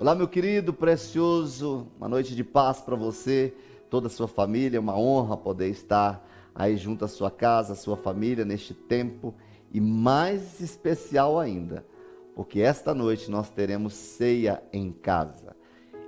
Olá, meu querido, precioso, uma noite de paz para você, toda a sua família, uma honra poder estar aí junto à sua casa, à sua família neste tempo e mais especial ainda, porque esta noite nós teremos ceia em casa.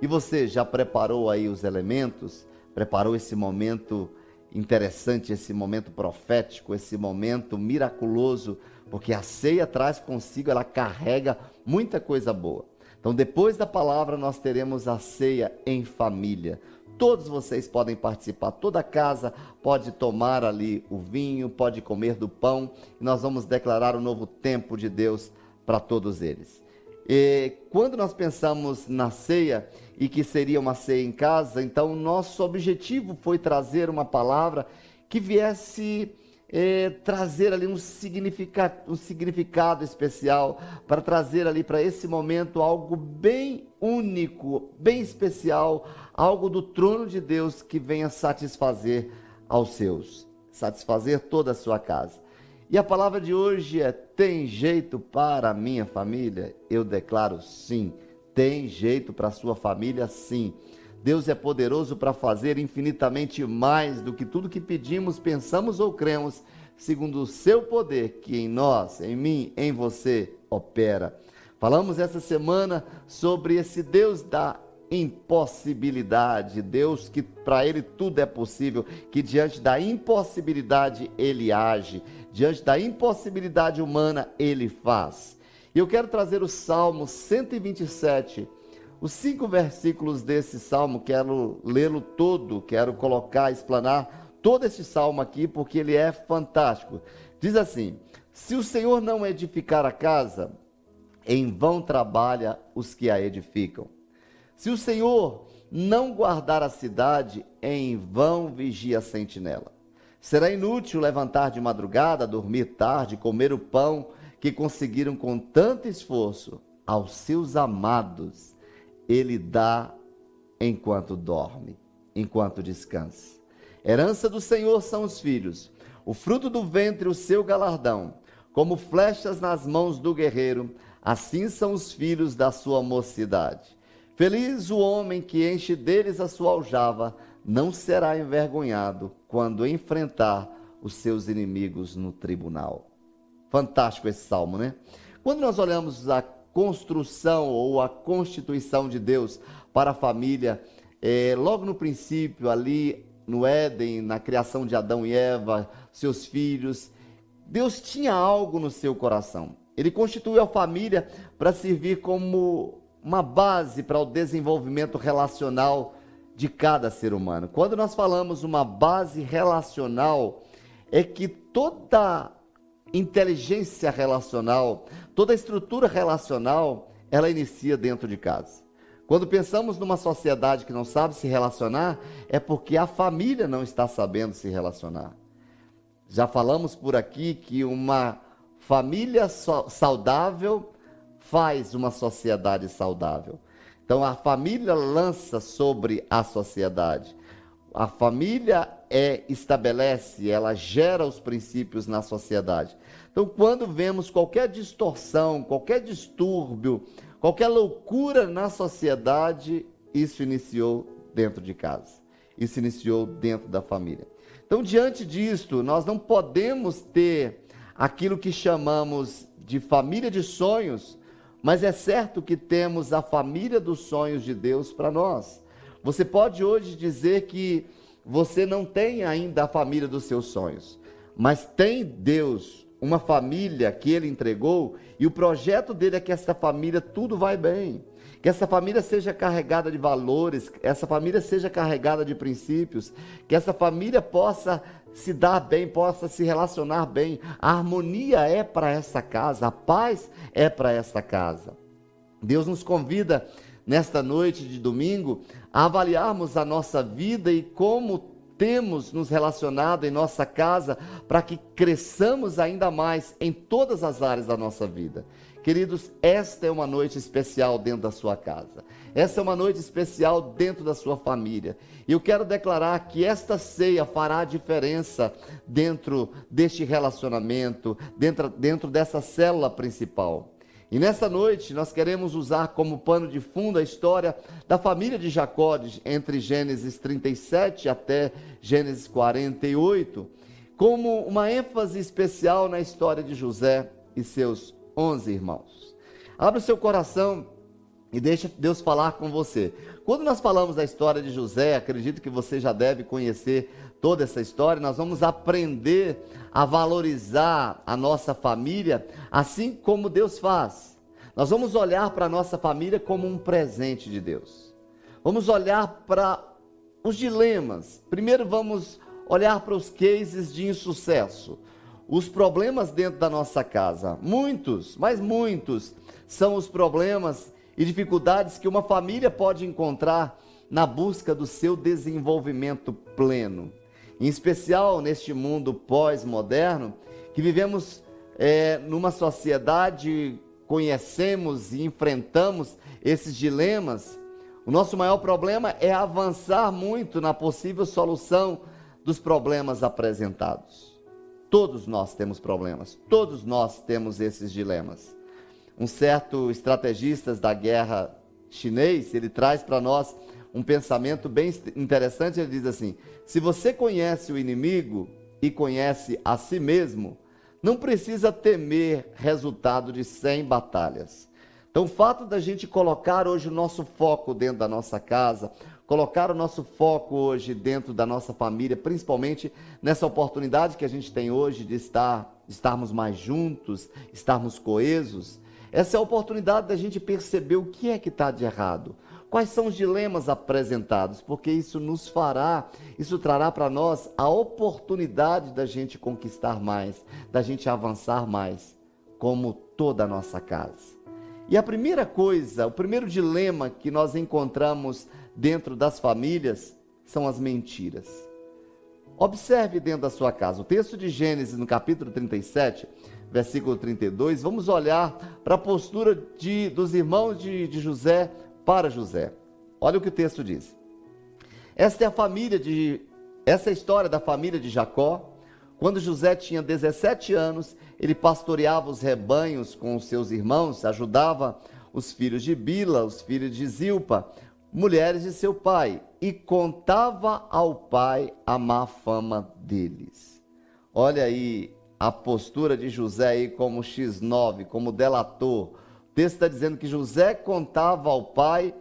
E você já preparou aí os elementos? Preparou esse momento interessante, esse momento profético, esse momento miraculoso, porque a ceia traz consigo, ela carrega muita coisa boa. Então, depois da palavra, nós teremos a ceia em família. Todos vocês podem participar, toda casa pode tomar ali o vinho, pode comer do pão, e nós vamos declarar o novo tempo de Deus para todos eles. E quando nós pensamos na ceia e que seria uma ceia em casa, então nosso objetivo foi trazer uma palavra que viesse é, trazer ali um significado, um significado especial, para trazer ali para esse momento algo bem único, bem especial, algo do trono de Deus que venha satisfazer aos seus, satisfazer toda a sua casa. E a palavra de hoje é: tem jeito para a minha família? Eu declaro sim. Tem jeito para a sua família? Sim. Deus é poderoso para fazer infinitamente mais do que tudo que pedimos, pensamos ou cremos, segundo o seu poder que em nós, em mim, em você opera. Falamos essa semana sobre esse Deus da impossibilidade, Deus que para ele tudo é possível, que diante da impossibilidade ele age, diante da impossibilidade humana ele faz. E eu quero trazer o Salmo 127, os cinco versículos desse salmo, quero lê-lo todo, quero colocar, explanar todo esse salmo aqui, porque ele é fantástico. Diz assim: Se o Senhor não edificar a casa, em vão trabalha os que a edificam. Se o Senhor não guardar a cidade, em vão vigia a sentinela. Será inútil levantar de madrugada, dormir tarde, comer o pão que conseguiram com tanto esforço aos seus amados ele dá enquanto dorme, enquanto descansa. Herança do Senhor são os filhos, o fruto do ventre, o seu galardão. Como flechas nas mãos do guerreiro, assim são os filhos da sua mocidade. Feliz o homem que enche deles a sua aljava, não será envergonhado quando enfrentar os seus inimigos no tribunal. Fantástico esse salmo, né? Quando nós olhamos a construção ou a constituição de Deus para a família, é, logo no princípio, ali no Éden, na criação de Adão e Eva, seus filhos, Deus tinha algo no seu coração. Ele constituiu a família para servir como uma base para o desenvolvimento relacional de cada ser humano. Quando nós falamos uma base relacional, é que toda inteligência relacional, toda estrutura relacional, ela inicia dentro de casa. Quando pensamos numa sociedade que não sabe se relacionar, é porque a família não está sabendo se relacionar. Já falamos por aqui que uma família saudável faz uma sociedade saudável. Então a família lança sobre a sociedade. A família é estabelece, ela gera os princípios na sociedade. Então, quando vemos qualquer distorção, qualquer distúrbio, qualquer loucura na sociedade, isso iniciou dentro de casa. Isso iniciou dentro da família. Então, diante disto, nós não podemos ter aquilo que chamamos de família de sonhos, mas é certo que temos a família dos sonhos de Deus para nós. Você pode hoje dizer que você não tem ainda a família dos seus sonhos, mas tem Deus, uma família que ele entregou, e o projeto dele é que essa família tudo vai bem. Que essa família seja carregada de valores, essa família seja carregada de princípios, que essa família possa se dar bem, possa se relacionar bem. A harmonia é para essa casa, a paz é para essa casa. Deus nos convida nesta noite de domingo, avaliarmos a nossa vida e como temos nos relacionado em nossa casa para que cresçamos ainda mais em todas as áreas da nossa vida. Queridos, esta é uma noite especial dentro da sua casa. Essa é uma noite especial dentro da sua família. E eu quero declarar que esta ceia fará diferença dentro deste relacionamento, dentro, dentro dessa célula principal. E nessa noite nós queremos usar como pano de fundo a história da família de Jacó, entre Gênesis 37 até Gênesis 48, como uma ênfase especial na história de José e seus onze irmãos. Abra o seu coração e deixa Deus falar com você. Quando nós falamos da história de José, acredito que você já deve conhecer toda essa história, nós vamos aprender a valorizar a nossa família, assim como Deus faz. Nós vamos olhar para a nossa família como um presente de Deus. Vamos olhar para os dilemas. Primeiro vamos olhar para os cases de insucesso. Os problemas dentro da nossa casa. Muitos, mas muitos, são os problemas e dificuldades que uma família pode encontrar na busca do seu desenvolvimento pleno em especial neste mundo pós-moderno, que vivemos é, numa sociedade, conhecemos e enfrentamos esses dilemas. O nosso maior problema é avançar muito na possível solução dos problemas apresentados. Todos nós temos problemas, todos nós temos esses dilemas. Um certo estrategista da guerra chinês, ele traz para nós um pensamento bem interessante. Ele diz assim: se você conhece o inimigo e conhece a si mesmo, não precisa temer resultado de 100 batalhas. Então, o fato da gente colocar hoje o nosso foco dentro da nossa casa, colocar o nosso foco hoje dentro da nossa família, principalmente nessa oportunidade que a gente tem hoje de estar, estarmos mais juntos, estarmos coesos, essa é a oportunidade da gente perceber o que é que está de errado, Quais são os dilemas apresentados? Porque isso nos fará, isso trará para nós a oportunidade da gente conquistar mais, da gente avançar mais, como toda a nossa casa. E a primeira coisa, o primeiro dilema que nós encontramos dentro das famílias são as mentiras. Observe dentro da sua casa. O texto de Gênesis, no capítulo 37, versículo 32, vamos olhar para a postura de, dos irmãos de, de José para José. Olha o que o texto diz. Esta é a família de essa é a história da família de Jacó. Quando José tinha 17 anos, ele pastoreava os rebanhos com os seus irmãos, ajudava os filhos de Bila, os filhos de Zilpa, mulheres de seu pai, e contava ao pai a má fama deles. Olha aí a postura de José aí como X9, como delator, texto está dizendo que José contava ao pai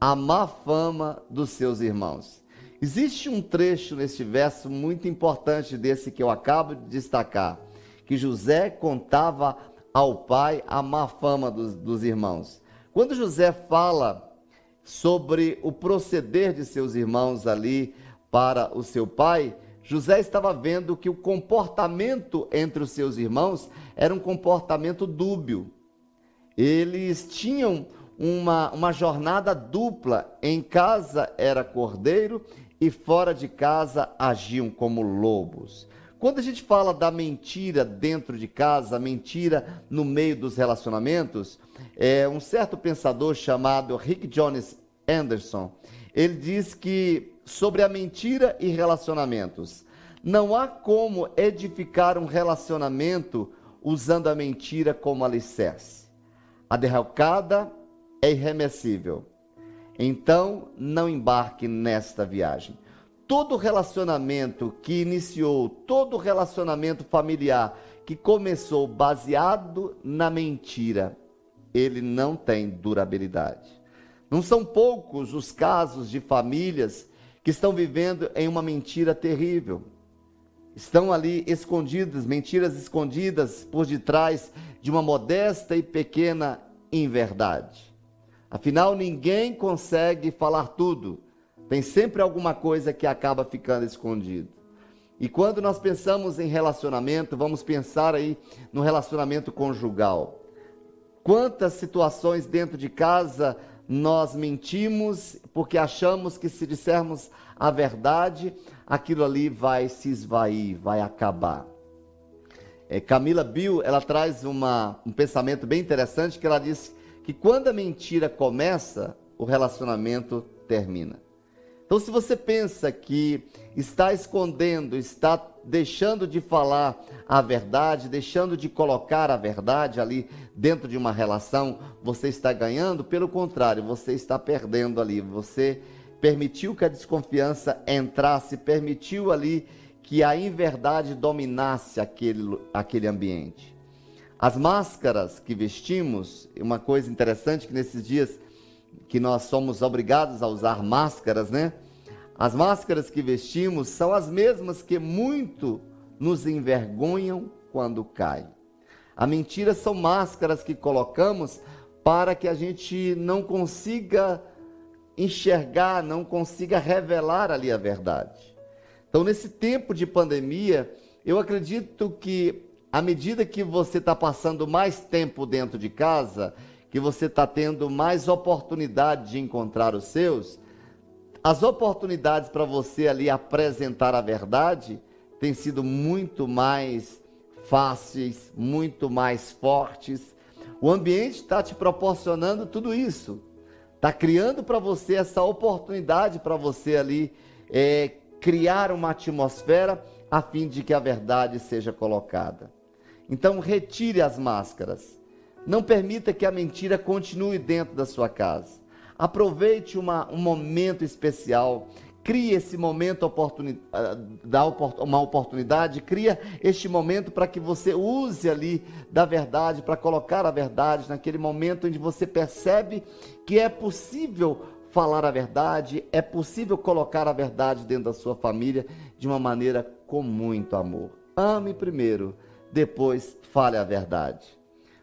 a má fama dos seus irmãos. Existe um trecho neste verso muito importante desse que eu acabo de destacar, que José contava ao pai a má fama dos, dos irmãos. Quando José fala sobre o proceder de seus irmãos ali para o seu pai, José estava vendo que o comportamento entre os seus irmãos era um comportamento dúbio. Eles tinham uma, uma jornada dupla. Em casa era cordeiro e fora de casa agiam como lobos. Quando a gente fala da mentira dentro de casa, mentira no meio dos relacionamentos, é um certo pensador chamado Rick Jones Anderson, ele diz que sobre a mentira e relacionamentos, não há como edificar um relacionamento usando a mentira como alicerce. A derrocada é irremessível. Então, não embarque nesta viagem. Todo relacionamento que iniciou, todo relacionamento familiar que começou baseado na mentira, ele não tem durabilidade. Não são poucos os casos de famílias que estão vivendo em uma mentira terrível. Estão ali escondidas, mentiras escondidas por detrás de uma modesta e pequena inverdade. Afinal, ninguém consegue falar tudo. Tem sempre alguma coisa que acaba ficando escondido. E quando nós pensamos em relacionamento, vamos pensar aí no relacionamento conjugal. Quantas situações dentro de casa nós mentimos porque achamos que se dissermos a verdade, aquilo ali vai se esvair, vai acabar. É, Camila Bill, ela traz uma, um pensamento bem interessante que ela diz que quando a mentira começa, o relacionamento termina. Então, se você pensa que está escondendo, está deixando de falar a verdade, deixando de colocar a verdade ali dentro de uma relação, você está ganhando, pelo contrário, você está perdendo ali. Você permitiu que a desconfiança entrasse, permitiu ali que a inverdade dominasse aquele, aquele ambiente. As máscaras que vestimos, uma coisa interessante que nesses dias que nós somos obrigados a usar máscaras, né? As máscaras que vestimos são as mesmas que muito nos envergonham quando cai. A mentira são máscaras que colocamos para que a gente não consiga enxergar, não consiga revelar ali a verdade. Então, nesse tempo de pandemia, eu acredito que à medida que você está passando mais tempo dentro de casa, que você está tendo mais oportunidade de encontrar os seus, as oportunidades para você ali apresentar a verdade têm sido muito mais fáceis, muito mais fortes. O ambiente está te proporcionando tudo isso. Está criando para você essa oportunidade para você ali é, criar uma atmosfera a fim de que a verdade seja colocada. Então, retire as máscaras. Não permita que a mentira continue dentro da sua casa. Aproveite uma, um momento especial. Crie esse momento oportuni ah, dá uma oportunidade, cria este momento para que você use ali da verdade, para colocar a verdade naquele momento onde você percebe que é possível falar a verdade, é possível colocar a verdade dentro da sua família de uma maneira com muito amor. Ame primeiro, depois fale a verdade.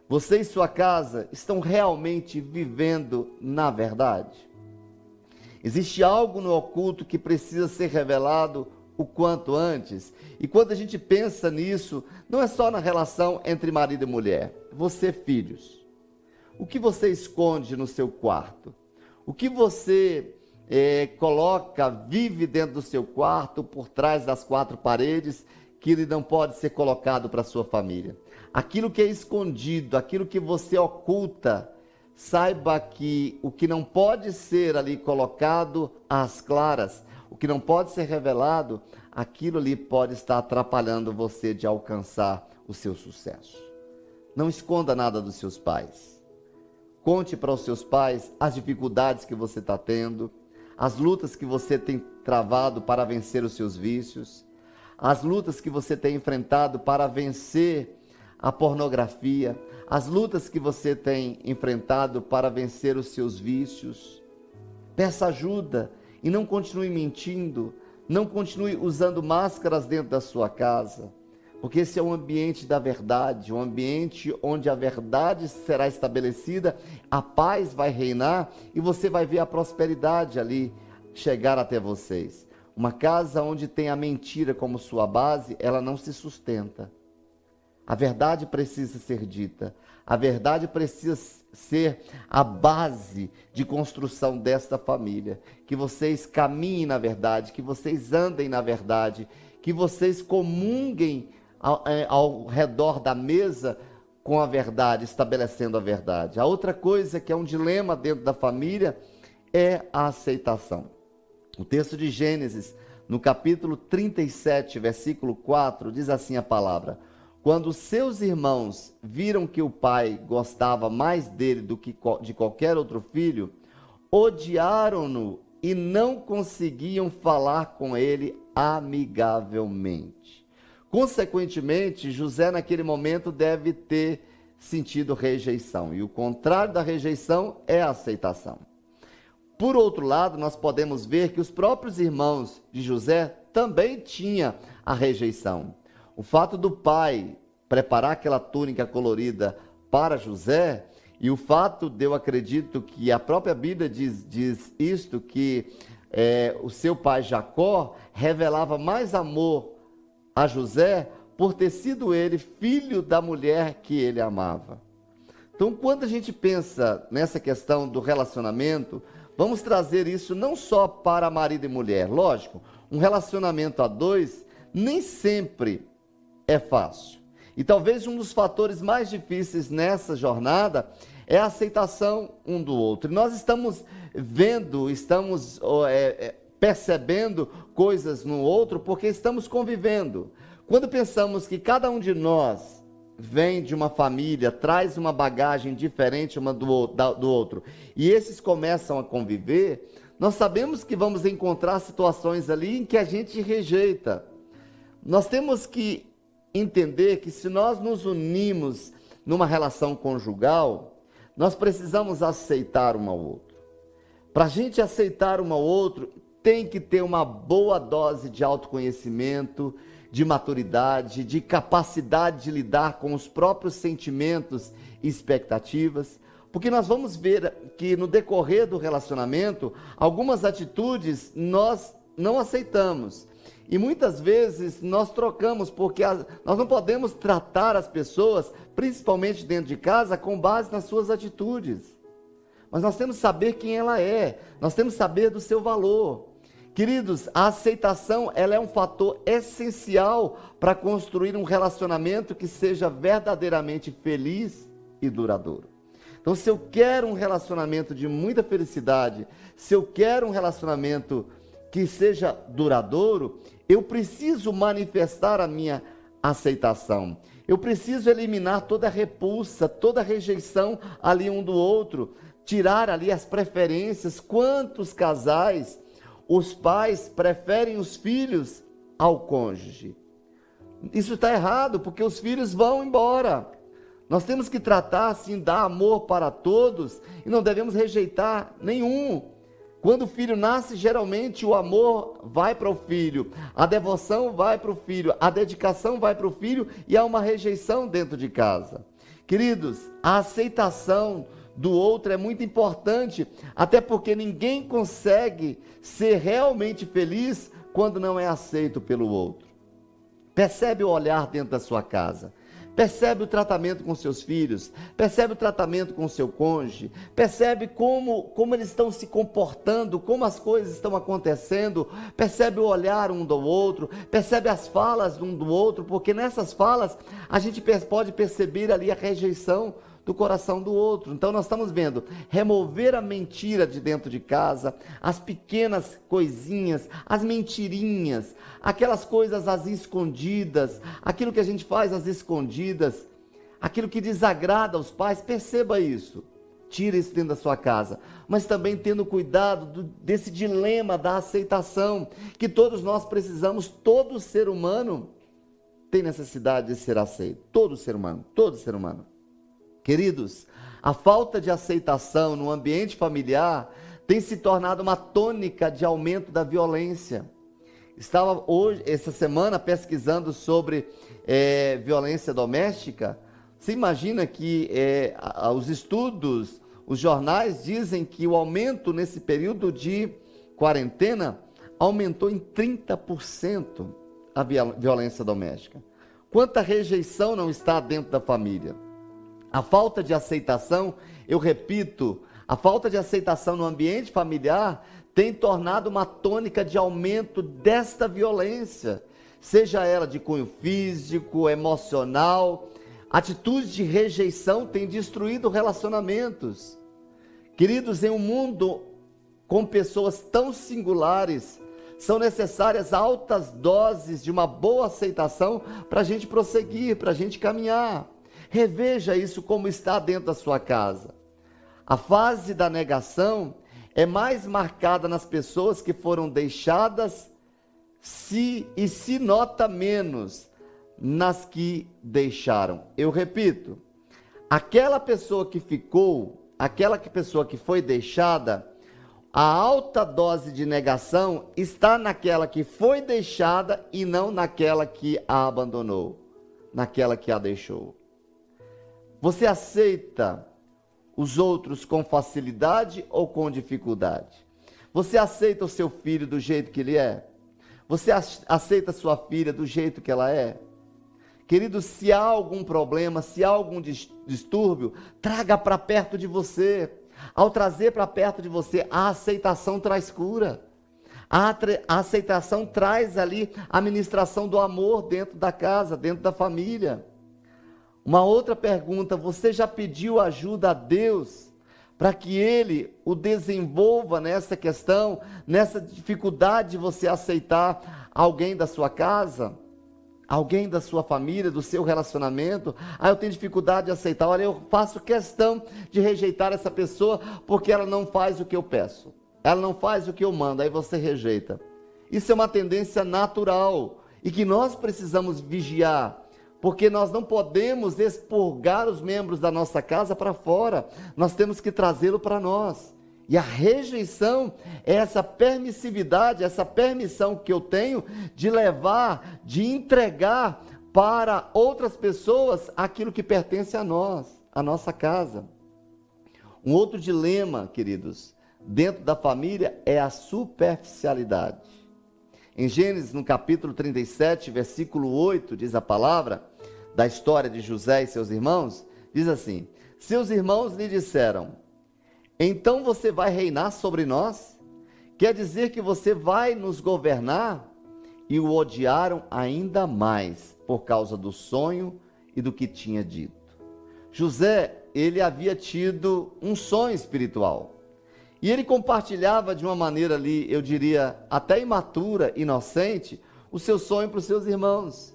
Você e sua casa estão realmente vivendo na verdade? Existe algo no oculto que precisa ser revelado o quanto antes? E quando a gente pensa nisso, não é só na relação entre marido e mulher. Você, filhos, o que você esconde no seu quarto? O que você é, coloca, vive dentro do seu quarto, por trás das quatro paredes, que ele não pode ser colocado para sua família? Aquilo que é escondido, aquilo que você oculta, saiba que o que não pode ser ali colocado às claras, o que não pode ser revelado, aquilo ali pode estar atrapalhando você de alcançar o seu sucesso. Não esconda nada dos seus pais. Conte para os seus pais as dificuldades que você está tendo, as lutas que você tem travado para vencer os seus vícios, as lutas que você tem enfrentado para vencer a pornografia, as lutas que você tem enfrentado para vencer os seus vícios. Peça ajuda e não continue mentindo, não continue usando máscaras dentro da sua casa, porque esse é um ambiente da verdade, um ambiente onde a verdade será estabelecida, a paz vai reinar e você vai ver a prosperidade ali chegar até vocês. Uma casa onde tem a mentira como sua base, ela não se sustenta. A verdade precisa ser dita. A verdade precisa ser a base de construção desta família. Que vocês caminhem na verdade, que vocês andem na verdade, que vocês comunguem ao, é, ao redor da mesa com a verdade, estabelecendo a verdade. A outra coisa que é um dilema dentro da família é a aceitação. O texto de Gênesis, no capítulo 37, versículo 4, diz assim a palavra: quando seus irmãos viram que o pai gostava mais dele do que de qualquer outro filho, odiaram-no e não conseguiam falar com ele amigavelmente. Consequentemente, José naquele momento deve ter sentido rejeição, e o contrário da rejeição é a aceitação. Por outro lado, nós podemos ver que os próprios irmãos de José também tinham a rejeição. O fato do pai preparar aquela túnica colorida para José, e o fato de eu acredito que a própria Bíblia diz, diz isto, que é, o seu pai Jacó revelava mais amor a José por ter sido ele filho da mulher que ele amava. Então, quando a gente pensa nessa questão do relacionamento, vamos trazer isso não só para marido e mulher. Lógico, um relacionamento a dois nem sempre é fácil. E talvez um dos fatores mais difíceis nessa jornada é a aceitação um do outro. E nós estamos vendo, estamos é, é, percebendo coisas no outro porque estamos convivendo. Quando pensamos que cada um de nós vem de uma família, traz uma bagagem diferente uma do, do outro, e esses começam a conviver, nós sabemos que vamos encontrar situações ali em que a gente rejeita. Nós temos que entender que se nós nos unimos numa relação conjugal, nós precisamos aceitar um ao outro. Para a gente aceitar um ao outro, tem que ter uma boa dose de autoconhecimento, de maturidade, de capacidade de lidar com os próprios sentimentos e expectativas. Porque nós vamos ver que no decorrer do relacionamento, algumas atitudes nós não aceitamos. E muitas vezes nós trocamos, porque as, nós não podemos tratar as pessoas, principalmente dentro de casa, com base nas suas atitudes. Mas nós temos que saber quem ela é, nós temos que saber do seu valor. Queridos, a aceitação ela é um fator essencial para construir um relacionamento que seja verdadeiramente feliz e duradouro. Então, se eu quero um relacionamento de muita felicidade, se eu quero um relacionamento que seja duradouro, eu preciso manifestar a minha aceitação. Eu preciso eliminar toda a repulsa, toda rejeição ali um do outro, tirar ali as preferências. Quantos casais os pais preferem os filhos ao cônjuge? Isso está errado, porque os filhos vão embora. Nós temos que tratar assim, dar amor para todos e não devemos rejeitar nenhum. Quando o filho nasce, geralmente o amor vai para o filho, a devoção vai para o filho, a dedicação vai para o filho e há uma rejeição dentro de casa. Queridos, a aceitação do outro é muito importante, até porque ninguém consegue ser realmente feliz quando não é aceito pelo outro. Percebe o olhar dentro da sua casa. Percebe o tratamento com seus filhos, percebe o tratamento com seu cônjuge, percebe como, como eles estão se comportando, como as coisas estão acontecendo, percebe o olhar um do outro, percebe as falas um do outro, porque nessas falas a gente pode perceber ali a rejeição do coração do outro. Então nós estamos vendo remover a mentira de dentro de casa, as pequenas coisinhas, as mentirinhas, aquelas coisas às escondidas, aquilo que a gente faz às escondidas, aquilo que desagrada aos pais, perceba isso. Tira isso dentro da sua casa, mas também tendo cuidado do, desse dilema da aceitação, que todos nós precisamos, todo ser humano tem necessidade de ser aceito. Todo ser humano, todo ser humano. Queridos, a falta de aceitação no ambiente familiar tem se tornado uma tônica de aumento da violência. Estava hoje, essa semana, pesquisando sobre é, violência doméstica. Você imagina que é, os estudos, os jornais dizem que o aumento nesse período de quarentena aumentou em 30% a violência doméstica. Quanta rejeição não está dentro da família? A falta de aceitação, eu repito, a falta de aceitação no ambiente familiar tem tornado uma tônica de aumento desta violência, seja ela de cunho físico, emocional. Atitudes de rejeição têm destruído relacionamentos. Queridos, em um mundo com pessoas tão singulares, são necessárias altas doses de uma boa aceitação para a gente prosseguir, para a gente caminhar. Reveja isso como está dentro da sua casa. A fase da negação é mais marcada nas pessoas que foram deixadas se e se nota menos nas que deixaram. Eu repito, aquela pessoa que ficou, aquela pessoa que foi deixada, a alta dose de negação está naquela que foi deixada e não naquela que a abandonou, naquela que a deixou. Você aceita os outros com facilidade ou com dificuldade? Você aceita o seu filho do jeito que ele é? Você aceita sua filha do jeito que ela é? Querido, se há algum problema, se há algum distúrbio, traga para perto de você. Ao trazer para perto de você, a aceitação traz cura. A aceitação traz ali a ministração do amor dentro da casa, dentro da família. Uma outra pergunta: você já pediu ajuda a Deus para que ele o desenvolva nessa questão, nessa dificuldade de você aceitar alguém da sua casa, alguém da sua família, do seu relacionamento. Ah, eu tenho dificuldade de aceitar. Olha, eu faço questão de rejeitar essa pessoa porque ela não faz o que eu peço. Ela não faz o que eu mando, aí você rejeita. Isso é uma tendência natural e que nós precisamos vigiar porque nós não podemos expurgar os membros da nossa casa para fora, nós temos que trazê-lo para nós. E a rejeição é essa permissividade, essa permissão que eu tenho de levar, de entregar para outras pessoas aquilo que pertence a nós, a nossa casa. Um outro dilema, queridos, dentro da família é a superficialidade. Em Gênesis, no capítulo 37, versículo 8, diz a palavra da história de José e seus irmãos, diz assim: Seus irmãos lhe disseram: Então você vai reinar sobre nós? Quer dizer que você vai nos governar? E o odiaram ainda mais por causa do sonho e do que tinha dito. José, ele havia tido um sonho espiritual. E ele compartilhava de uma maneira ali, eu diria, até imatura, inocente, o seu sonho para os seus irmãos.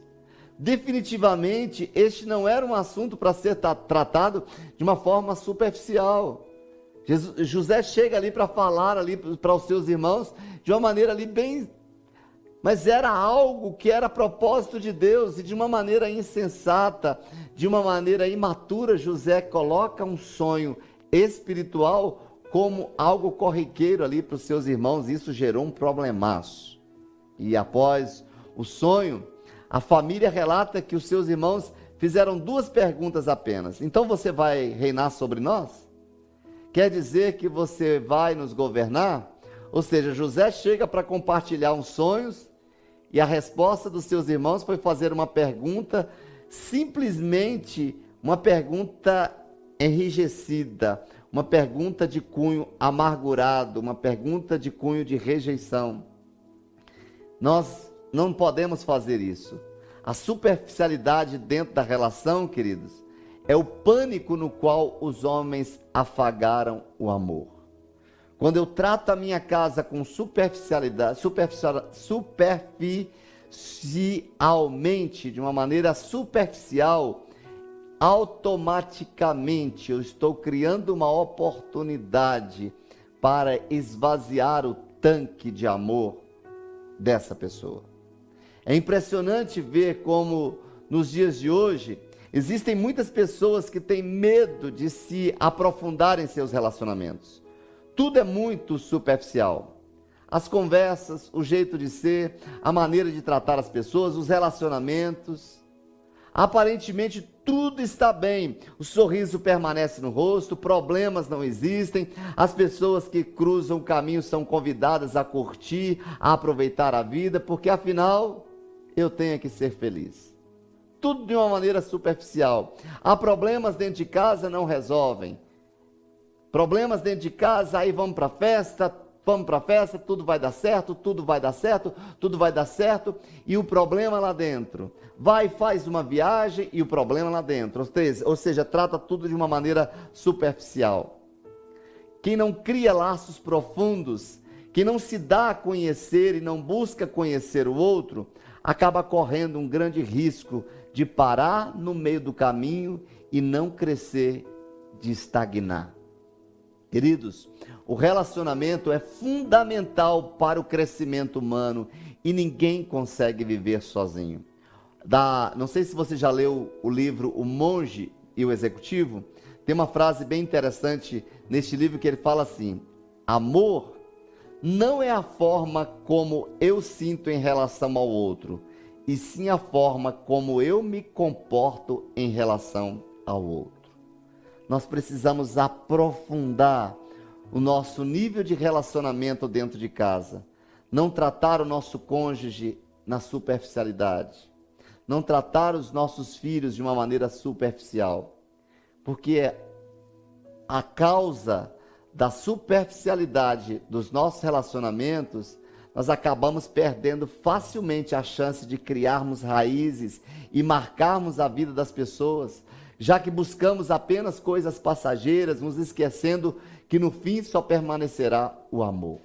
Definitivamente, este não era um assunto para ser tratado de uma forma superficial. Jesus, José chega ali para falar ali para os seus irmãos de uma maneira ali bem mas era algo que era propósito de Deus e de uma maneira insensata, de uma maneira imatura, José coloca um sonho espiritual como algo corriqueiro ali para os seus irmãos, isso gerou um problemaço. E após o sonho, a família relata que os seus irmãos fizeram duas perguntas apenas. Então você vai reinar sobre nós? Quer dizer que você vai nos governar? Ou seja, José chega para compartilhar uns sonhos e a resposta dos seus irmãos foi fazer uma pergunta, simplesmente uma pergunta enrijecida, uma pergunta de cunho amargurado, uma pergunta de cunho de rejeição. Nós não podemos fazer isso. A superficialidade dentro da relação, queridos, é o pânico no qual os homens afagaram o amor. Quando eu trato a minha casa com superficialidade, superficial, superficialmente, de uma maneira superficial, automaticamente eu estou criando uma oportunidade para esvaziar o tanque de amor dessa pessoa. É impressionante ver como nos dias de hoje existem muitas pessoas que têm medo de se aprofundar em seus relacionamentos. Tudo é muito superficial. As conversas, o jeito de ser, a maneira de tratar as pessoas, os relacionamentos. Aparentemente tudo está bem, o sorriso permanece no rosto, problemas não existem, as pessoas que cruzam o caminho são convidadas a curtir, a aproveitar a vida, porque afinal eu tenho que ser feliz. Tudo de uma maneira superficial. Há problemas dentro de casa, não resolvem. Problemas dentro de casa, aí vamos para a festa, vamos para a festa, tudo vai dar certo, tudo vai dar certo, tudo vai dar certo, e o problema lá dentro. Vai, faz uma viagem e o problema lá dentro. Ou seja, trata tudo de uma maneira superficial. Quem não cria laços profundos, quem não se dá a conhecer e não busca conhecer o outro, acaba correndo um grande risco de parar no meio do caminho e não crescer, de estagnar. Queridos, o relacionamento é fundamental para o crescimento humano e ninguém consegue viver sozinho. Da, não sei se você já leu o livro O Monge e o Executivo. Tem uma frase bem interessante neste livro que ele fala assim: Amor não é a forma como eu sinto em relação ao outro, e sim a forma como eu me comporto em relação ao outro. Nós precisamos aprofundar o nosso nível de relacionamento dentro de casa. Não tratar o nosso cônjuge na superficialidade. Não tratar os nossos filhos de uma maneira superficial. Porque a causa da superficialidade dos nossos relacionamentos, nós acabamos perdendo facilmente a chance de criarmos raízes e marcarmos a vida das pessoas, já que buscamos apenas coisas passageiras, nos esquecendo que no fim só permanecerá o amor.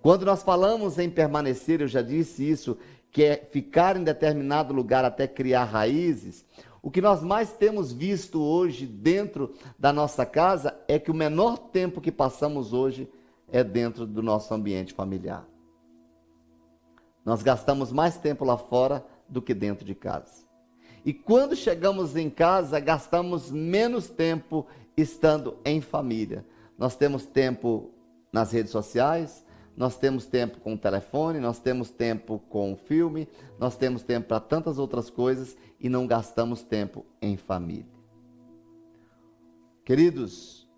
Quando nós falamos em permanecer, eu já disse isso, que é ficar em determinado lugar até criar raízes, o que nós mais temos visto hoje dentro da nossa casa é que o menor tempo que passamos hoje é dentro do nosso ambiente familiar. Nós gastamos mais tempo lá fora do que dentro de casa. E quando chegamos em casa, gastamos menos tempo estando em família. Nós temos tempo nas redes sociais, nós temos tempo com o telefone, nós temos tempo com o filme, nós temos tempo para tantas outras coisas e não gastamos tempo em família. Queridos,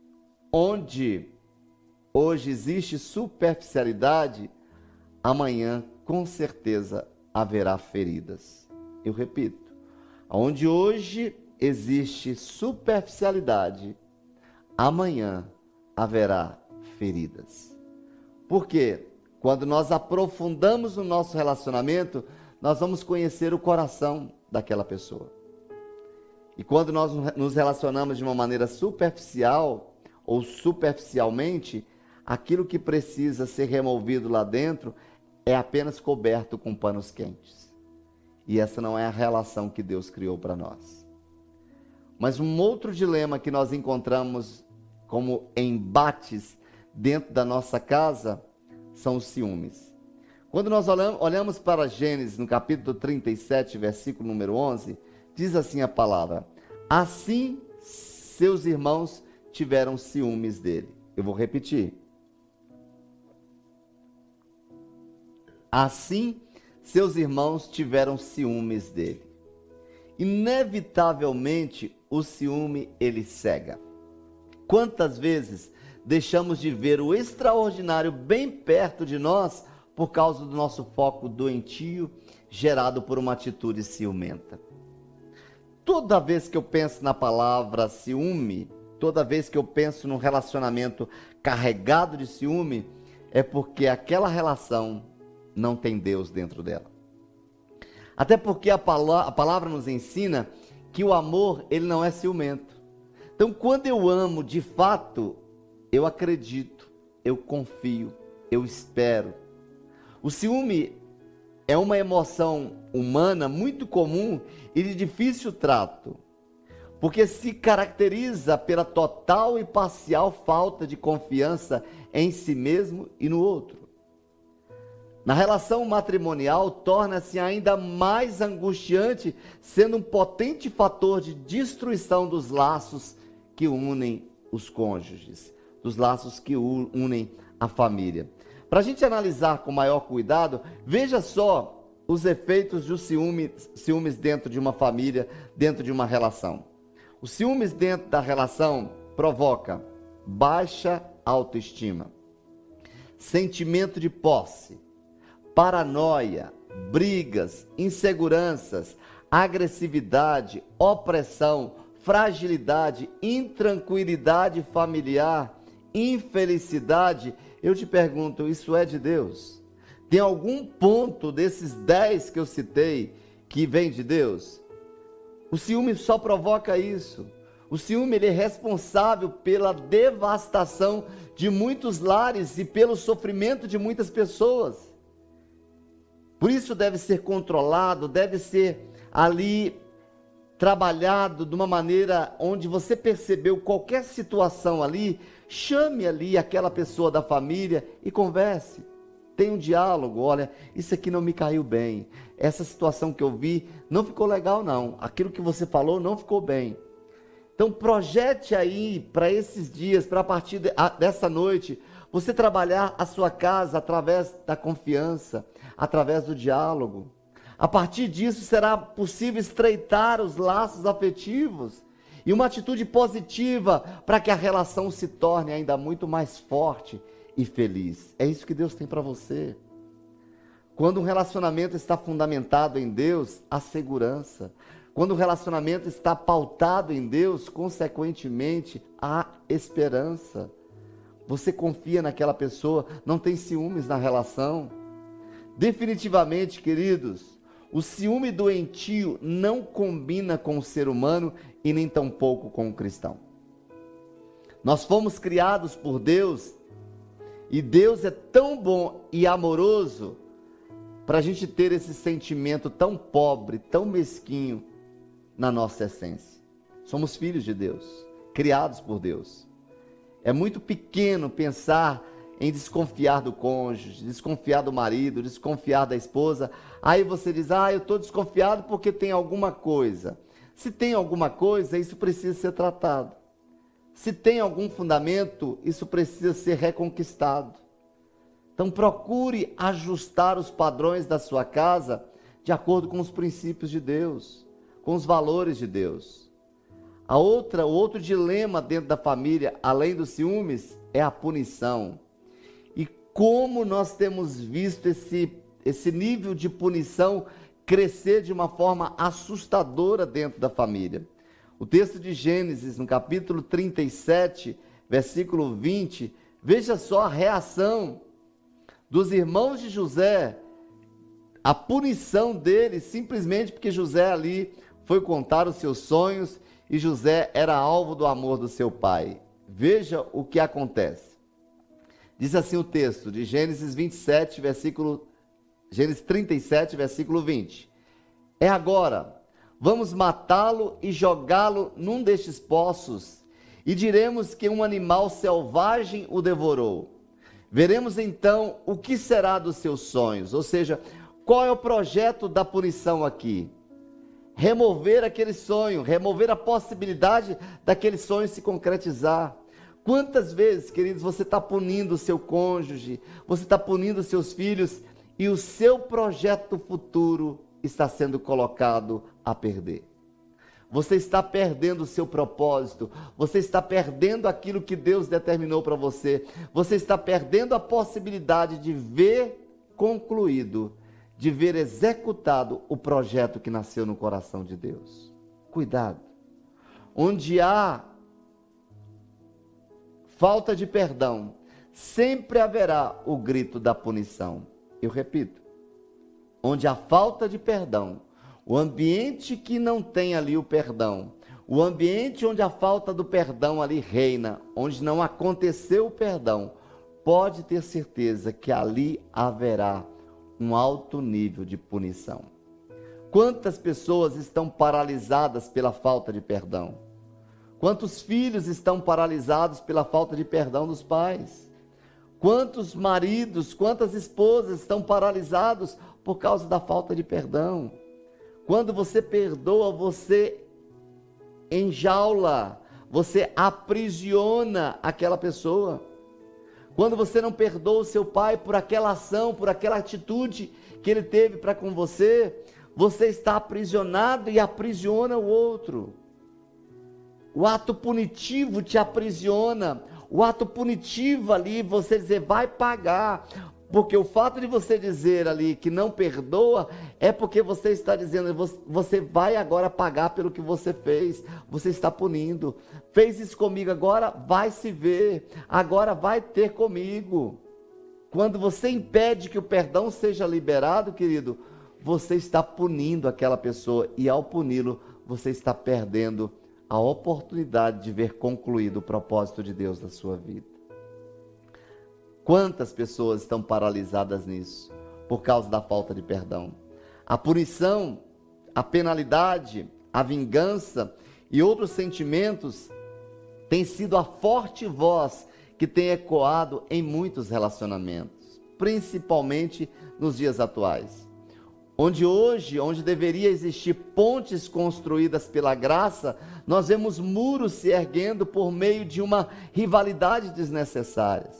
onde hoje existe superficialidade, amanhã com certeza haverá feridas. Eu repito, onde hoje existe superficialidade, amanhã haverá feridas. Porque quando nós aprofundamos o nosso relacionamento, nós vamos conhecer o coração daquela pessoa. E quando nós nos relacionamos de uma maneira superficial ou superficialmente, aquilo que precisa ser removido lá dentro é apenas coberto com panos quentes. E essa não é a relação que Deus criou para nós. Mas um outro dilema que nós encontramos como embates dentro da nossa casa são os ciúmes. Quando nós olhamos para Gênesis, no capítulo 37, versículo número 11, diz assim a palavra: Assim seus irmãos tiveram ciúmes dele. Eu vou repetir. Assim seus irmãos tiveram ciúmes dele. Inevitavelmente o ciúme ele cega. Quantas vezes deixamos de ver o extraordinário bem perto de nós por causa do nosso foco doentio gerado por uma atitude ciumenta. Toda vez que eu penso na palavra ciúme, toda vez que eu penso num relacionamento carregado de ciúme, é porque aquela relação não tem Deus dentro dela. Até porque a palavra, nos ensina que o amor, ele não é ciumento. Então, quando eu amo de fato, eu acredito, eu confio, eu espero. O ciúme é uma emoção humana muito comum e de difícil trato, porque se caracteriza pela total e parcial falta de confiança em si mesmo e no outro. Na relação matrimonial, torna-se ainda mais angustiante, sendo um potente fator de destruição dos laços que unem os cônjuges dos laços que unem a família. Para a gente analisar com maior cuidado, veja só os efeitos dos ciúmes, ciúmes dentro de uma família, dentro de uma relação. O ciúmes dentro da relação provoca baixa autoestima, sentimento de posse, paranoia, brigas, inseguranças, agressividade, opressão, fragilidade, intranquilidade familiar, infelicidade, eu te pergunto, isso é de Deus? Tem algum ponto desses dez que eu citei que vem de Deus? O ciúme só provoca isso. O ciúme ele é responsável pela devastação de muitos lares e pelo sofrimento de muitas pessoas. Por isso deve ser controlado, deve ser ali trabalhado de uma maneira onde você percebeu qualquer situação ali, Chame ali aquela pessoa da família e converse. Tenha um diálogo. Olha, isso aqui não me caiu bem. Essa situação que eu vi não ficou legal, não. Aquilo que você falou não ficou bem. Então, projete aí para esses dias, para a partir de, a, dessa noite, você trabalhar a sua casa através da confiança, através do diálogo. A partir disso, será possível estreitar os laços afetivos e uma atitude positiva para que a relação se torne ainda muito mais forte e feliz. É isso que Deus tem para você. Quando um relacionamento está fundamentado em Deus, há segurança. Quando o relacionamento está pautado em Deus, consequentemente, há esperança. Você confia naquela pessoa, não tem ciúmes na relação. Definitivamente, queridos, o ciúme doentio não combina com o ser humano e nem tampouco com o cristão. Nós fomos criados por Deus e Deus é tão bom e amoroso para a gente ter esse sentimento tão pobre, tão mesquinho na nossa essência. Somos filhos de Deus, criados por Deus. É muito pequeno pensar em desconfiar do cônjuge, desconfiar do marido, desconfiar da esposa. Aí você diz: Ah, eu estou desconfiado porque tem alguma coisa. Se tem alguma coisa, isso precisa ser tratado. Se tem algum fundamento, isso precisa ser reconquistado. Então procure ajustar os padrões da sua casa de acordo com os princípios de Deus, com os valores de Deus. A outra, o outro dilema dentro da família, além dos ciúmes, é a punição. Como nós temos visto esse, esse nível de punição crescer de uma forma assustadora dentro da família. O texto de Gênesis, no capítulo 37, versículo 20, veja só a reação dos irmãos de José, a punição deles, simplesmente porque José ali foi contar os seus sonhos e José era alvo do amor do seu pai. Veja o que acontece. Diz assim o texto de Gênesis 27, versículo Gênesis 37, versículo 20. É agora, vamos matá-lo e jogá-lo num destes poços, e diremos que um animal selvagem o devorou. Veremos então o que será dos seus sonhos, ou seja, qual é o projeto da punição aqui? Remover aquele sonho, remover a possibilidade daquele sonho se concretizar. Quantas vezes, queridos, você está punindo o seu cônjuge, você está punindo os seus filhos e o seu projeto futuro está sendo colocado a perder? Você está perdendo o seu propósito, você está perdendo aquilo que Deus determinou para você, você está perdendo a possibilidade de ver concluído, de ver executado o projeto que nasceu no coração de Deus. Cuidado. Onde há falta de perdão, sempre haverá o grito da punição. Eu repito, onde há falta de perdão, o ambiente que não tem ali o perdão, o ambiente onde a falta do perdão ali reina, onde não aconteceu o perdão, pode ter certeza que ali haverá um alto nível de punição. Quantas pessoas estão paralisadas pela falta de perdão? Quantos filhos estão paralisados pela falta de perdão dos pais? Quantos maridos, quantas esposas estão paralisados por causa da falta de perdão? Quando você perdoa, você enjaula, você aprisiona aquela pessoa. Quando você não perdoa o seu pai por aquela ação, por aquela atitude que ele teve para com você, você está aprisionado e aprisiona o outro. O ato punitivo te aprisiona. O ato punitivo ali, você dizer, vai pagar. Porque o fato de você dizer ali que não perdoa é porque você está dizendo, você vai agora pagar pelo que você fez, você está punindo. Fez isso comigo, agora vai se ver, agora vai ter comigo. Quando você impede que o perdão seja liberado, querido, você está punindo aquela pessoa e ao puni-lo, você está perdendo a oportunidade de ver concluído o propósito de Deus na sua vida. Quantas pessoas estão paralisadas nisso por causa da falta de perdão? A punição, a penalidade, a vingança e outros sentimentos têm sido a forte voz que tem ecoado em muitos relacionamentos, principalmente nos dias atuais. Onde hoje, onde deveria existir pontes construídas pela graça, nós vemos muros se erguendo por meio de uma rivalidade desnecessária.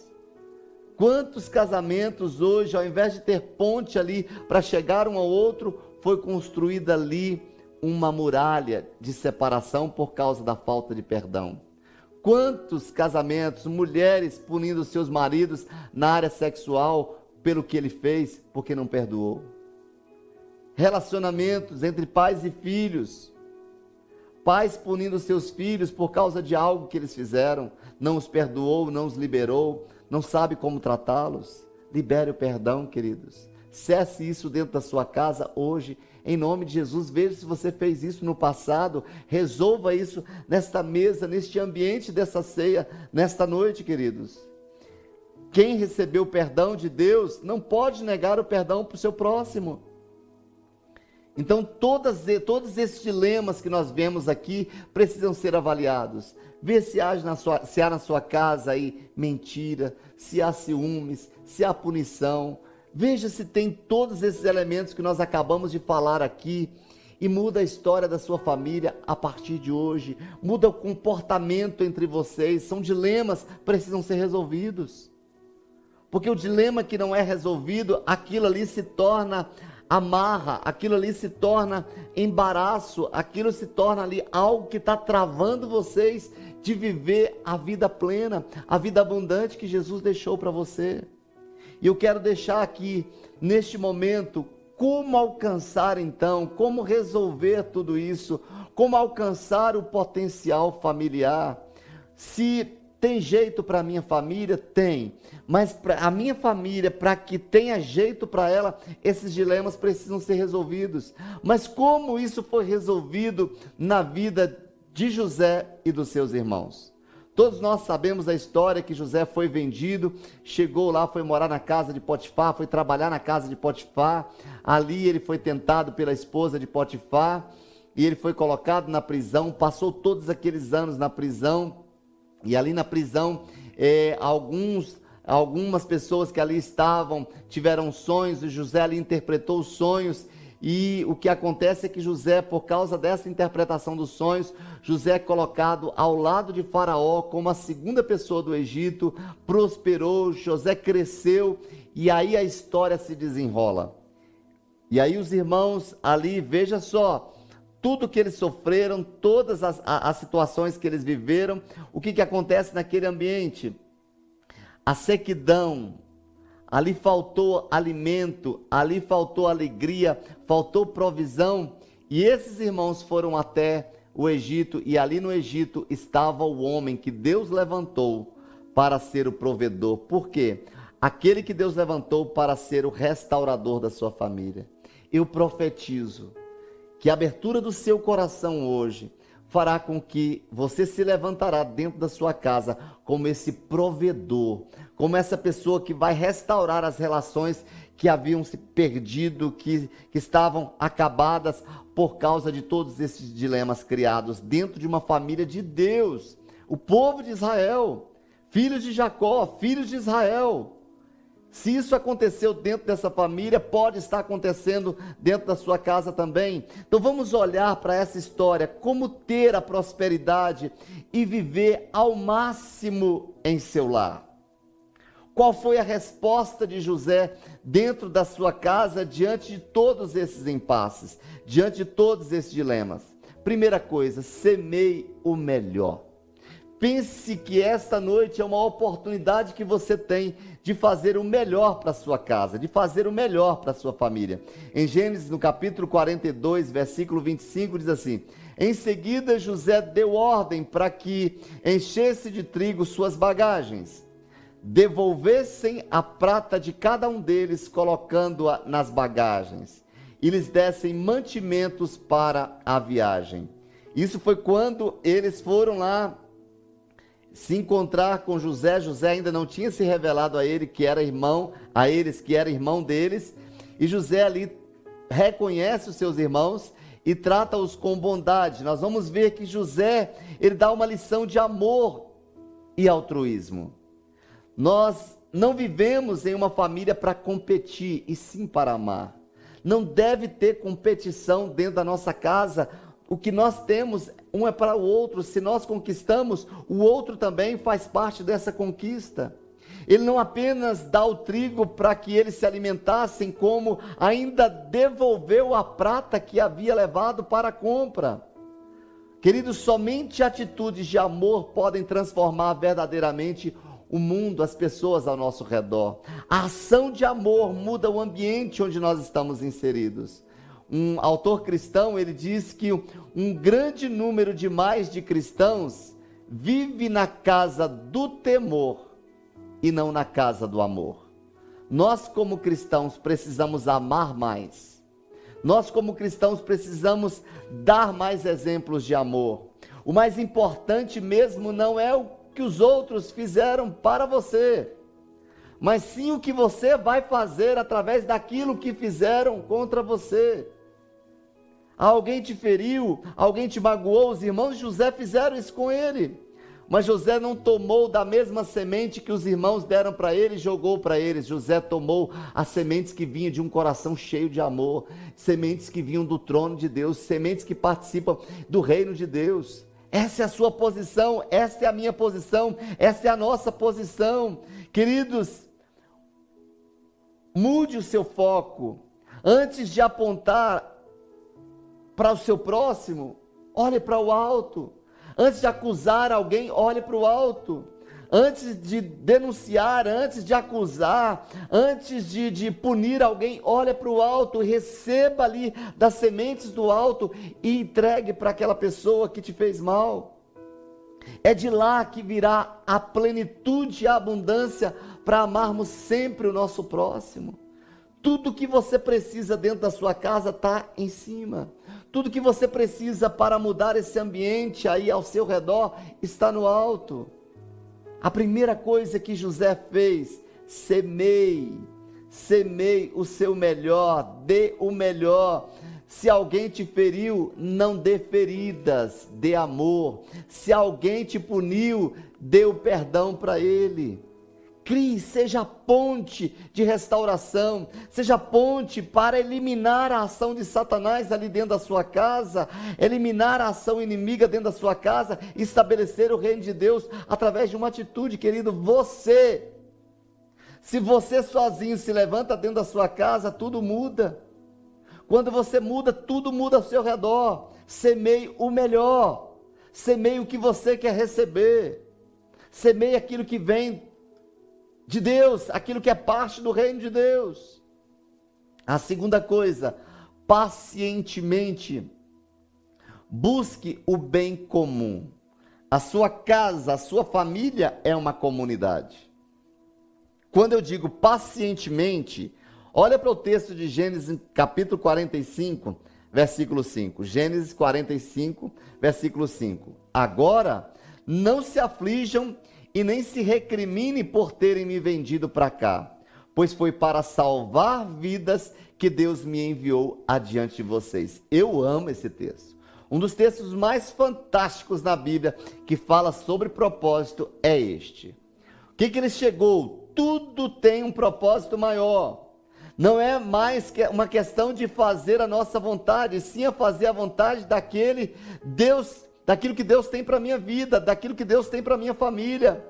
Quantos casamentos hoje, ao invés de ter ponte ali para chegar um ao outro, foi construída ali uma muralha de separação por causa da falta de perdão? Quantos casamentos, mulheres punindo seus maridos na área sexual pelo que ele fez, porque não perdoou? Relacionamentos entre pais e filhos, pais punindo seus filhos por causa de algo que eles fizeram, não os perdoou, não os liberou, não sabe como tratá-los, libere o perdão, queridos. Cesse isso dentro da sua casa hoje, em nome de Jesus. Veja se você fez isso no passado. Resolva isso nesta mesa, neste ambiente dessa ceia, nesta noite, queridos. Quem recebeu o perdão de Deus não pode negar o perdão para o seu próximo. Então, todas, todos esses dilemas que nós vemos aqui precisam ser avaliados. Vê se há, na sua, se há na sua casa aí mentira, se há ciúmes, se há punição. Veja se tem todos esses elementos que nós acabamos de falar aqui e muda a história da sua família a partir de hoje. Muda o comportamento entre vocês. São dilemas que precisam ser resolvidos. Porque o dilema que não é resolvido, aquilo ali se torna amarra, aquilo ali se torna embaraço, aquilo se torna ali algo que está travando vocês de viver a vida plena, a vida abundante que Jesus deixou para você. E eu quero deixar aqui, neste momento, como alcançar então, como resolver tudo isso, como alcançar o potencial familiar. Se tem jeito para a minha família? Tem. Mas a minha família, para que tenha jeito para ela, esses dilemas precisam ser resolvidos. Mas como isso foi resolvido na vida de José e dos seus irmãos? Todos nós sabemos da história que José foi vendido, chegou lá, foi morar na casa de Potifar, foi trabalhar na casa de Potifar. Ali ele foi tentado pela esposa de Potifar e ele foi colocado na prisão, passou todos aqueles anos na prisão e ali na prisão, é, alguns, algumas pessoas que ali estavam tiveram sonhos, e José ali interpretou os sonhos. E o que acontece é que José, por causa dessa interpretação dos sonhos, José é colocado ao lado de Faraó como a segunda pessoa do Egito, prosperou, José cresceu e aí a história se desenrola. E aí os irmãos ali, veja só, tudo que eles sofreram, todas as, as situações que eles viveram, o que, que acontece naquele ambiente? A sequidão, ali faltou alimento, ali faltou alegria, faltou provisão, e esses irmãos foram até o Egito, e ali no Egito estava o homem que Deus levantou para ser o provedor. Por quê? Aquele que Deus levantou para ser o restaurador da sua família. Eu profetizo que a abertura do seu coração hoje fará com que você se levantará dentro da sua casa como esse provedor, como essa pessoa que vai restaurar as relações que haviam se perdido, que, que estavam acabadas por causa de todos esses dilemas criados dentro de uma família de Deus, o povo de Israel, filhos de Jacó, filhos de Israel. Se isso aconteceu dentro dessa família, pode estar acontecendo dentro da sua casa também. Então vamos olhar para essa história, como ter a prosperidade e viver ao máximo em seu lar. Qual foi a resposta de José dentro da sua casa diante de todos esses impasses, diante de todos esses dilemas? Primeira coisa, semei o melhor. Pense que esta noite é uma oportunidade que você tem de fazer o melhor para sua casa, de fazer o melhor para sua família. Em Gênesis, no capítulo 42, versículo 25, diz assim: Em seguida, José deu ordem para que enchesse de trigo suas bagagens, devolvessem a prata de cada um deles, colocando-a nas bagagens, e lhes dessem mantimentos para a viagem. Isso foi quando eles foram lá se encontrar com José, José ainda não tinha se revelado a ele que era irmão, a eles que era irmão deles, e José ali reconhece os seus irmãos e trata-os com bondade. Nós vamos ver que José, ele dá uma lição de amor e altruísmo. Nós não vivemos em uma família para competir, e sim para amar. Não deve ter competição dentro da nossa casa o que nós temos, um é para o outro. Se nós conquistamos, o outro também faz parte dessa conquista. Ele não apenas dá o trigo para que eles se alimentassem, como ainda devolveu a prata que havia levado para a compra. Queridos, somente atitudes de amor podem transformar verdadeiramente o mundo, as pessoas ao nosso redor. A ação de amor muda o ambiente onde nós estamos inseridos um autor cristão, ele diz que um grande número demais de cristãos vive na casa do temor e não na casa do amor. Nós, como cristãos, precisamos amar mais. Nós, como cristãos, precisamos dar mais exemplos de amor. O mais importante mesmo não é o que os outros fizeram para você, mas sim o que você vai fazer através daquilo que fizeram contra você. Alguém te feriu, alguém te magoou, os irmãos de José fizeram isso com ele. Mas José não tomou da mesma semente que os irmãos deram para ele e jogou para eles. José tomou as sementes que vinham de um coração cheio de amor, sementes que vinham do trono de Deus, sementes que participam do reino de Deus. Essa é a sua posição, essa é a minha posição, essa é a nossa posição. Queridos, mude o seu foco. Antes de apontar para o seu próximo, olhe para o alto. Antes de acusar alguém, olhe para o alto. Antes de denunciar, antes de acusar, antes de, de punir alguém, olhe para o alto, receba ali das sementes do alto e entregue para aquela pessoa que te fez mal. É de lá que virá a plenitude e a abundância para amarmos sempre o nosso próximo. Tudo que você precisa dentro da sua casa está em cima. Tudo que você precisa para mudar esse ambiente aí ao seu redor está no alto. A primeira coisa que José fez, semei, semei o seu melhor, dê o melhor. Se alguém te feriu, não dê feridas, dê amor. Se alguém te puniu, dê o perdão para ele. Crie, seja ponte de restauração, seja ponte para eliminar a ação de Satanás ali dentro da sua casa, eliminar a ação inimiga dentro da sua casa, estabelecer o reino de Deus através de uma atitude, querido. Você, se você sozinho se levanta dentro da sua casa, tudo muda. Quando você muda, tudo muda ao seu redor. Semeie o melhor, semeie o que você quer receber, semeie aquilo que vem de Deus, aquilo que é parte do reino de Deus. A segunda coisa, pacientemente busque o bem comum. A sua casa, a sua família é uma comunidade. Quando eu digo pacientemente, olha para o texto de Gênesis capítulo 45, versículo 5. Gênesis 45, versículo 5. Agora não se aflijam e nem se recrimine por terem me vendido para cá, pois foi para salvar vidas que Deus me enviou adiante de vocês. Eu amo esse texto. Um dos textos mais fantásticos na Bíblia que fala sobre propósito é este. O que, que ele chegou? Tudo tem um propósito maior. Não é mais uma questão de fazer a nossa vontade, sim a fazer a vontade daquele Deus daquilo que Deus tem para a minha vida, daquilo que Deus tem para a minha família.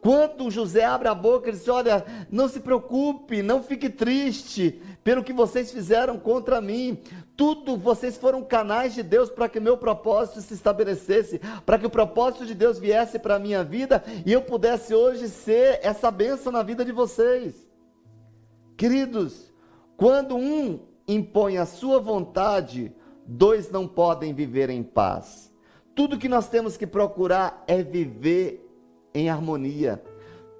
Quando José abre a boca, ele diz: Olha, não se preocupe, não fique triste pelo que vocês fizeram contra mim. Tudo vocês foram canais de Deus para que meu propósito se estabelecesse, para que o propósito de Deus viesse para a minha vida e eu pudesse hoje ser essa bênção na vida de vocês. Queridos, quando um impõe a sua vontade, dois não podem viver em paz. Tudo que nós temos que procurar é viver em harmonia.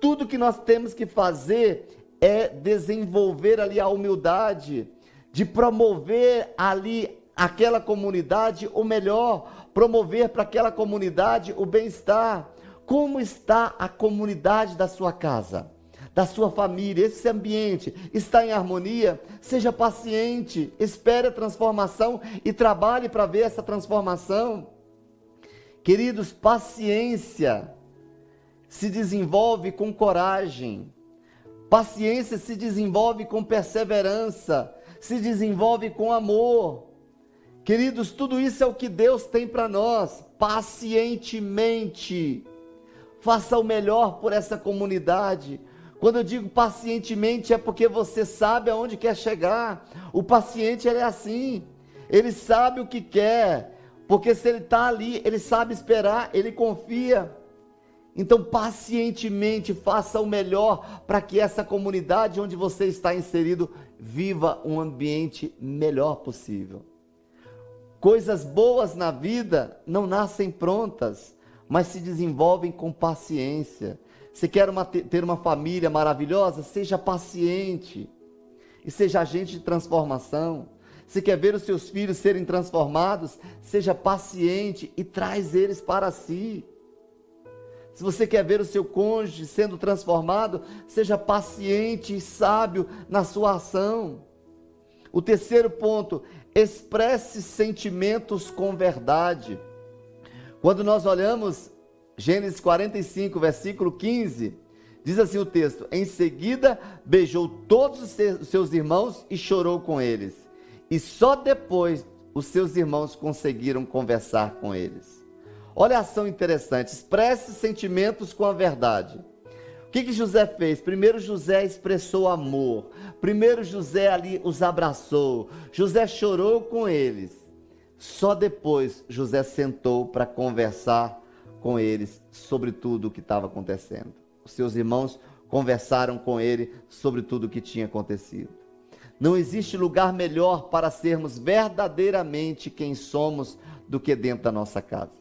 Tudo que nós temos que fazer é desenvolver ali a humildade, de promover ali aquela comunidade o melhor, promover para aquela comunidade o bem-estar. Como está a comunidade da sua casa? da sua família, esse ambiente está em harmonia, seja paciente, espere a transformação e trabalhe para ver essa transformação. Queridos, paciência se desenvolve com coragem, paciência se desenvolve com perseverança, se desenvolve com amor. Queridos, tudo isso é o que Deus tem para nós, pacientemente. Faça o melhor por essa comunidade. Quando eu digo pacientemente, é porque você sabe aonde quer chegar. O paciente ele é assim, ele sabe o que quer, porque se ele está ali, ele sabe esperar, ele confia. Então, pacientemente, faça o melhor para que essa comunidade onde você está inserido viva um ambiente melhor possível. Coisas boas na vida não nascem prontas, mas se desenvolvem com paciência, Você quer uma, ter uma família maravilhosa? Seja paciente e seja agente de transformação. Se quer ver os seus filhos serem transformados, seja paciente e traz eles para si. Se você quer ver o seu cônjuge sendo transformado, seja paciente e sábio na sua ação. O terceiro ponto, expresse sentimentos com verdade. Quando nós olhamos Gênesis 45, versículo 15, diz assim o texto: Em seguida beijou todos os seus irmãos e chorou com eles. E só depois os seus irmãos conseguiram conversar com eles. Olha a ação interessante: expresse sentimentos com a verdade. O que, que José fez? Primeiro José expressou amor. Primeiro José ali os abraçou. José chorou com eles. Só depois José sentou para conversar com eles sobre tudo o que estava acontecendo. Os seus irmãos conversaram com ele sobre tudo o que tinha acontecido. Não existe lugar melhor para sermos verdadeiramente quem somos do que dentro da nossa casa.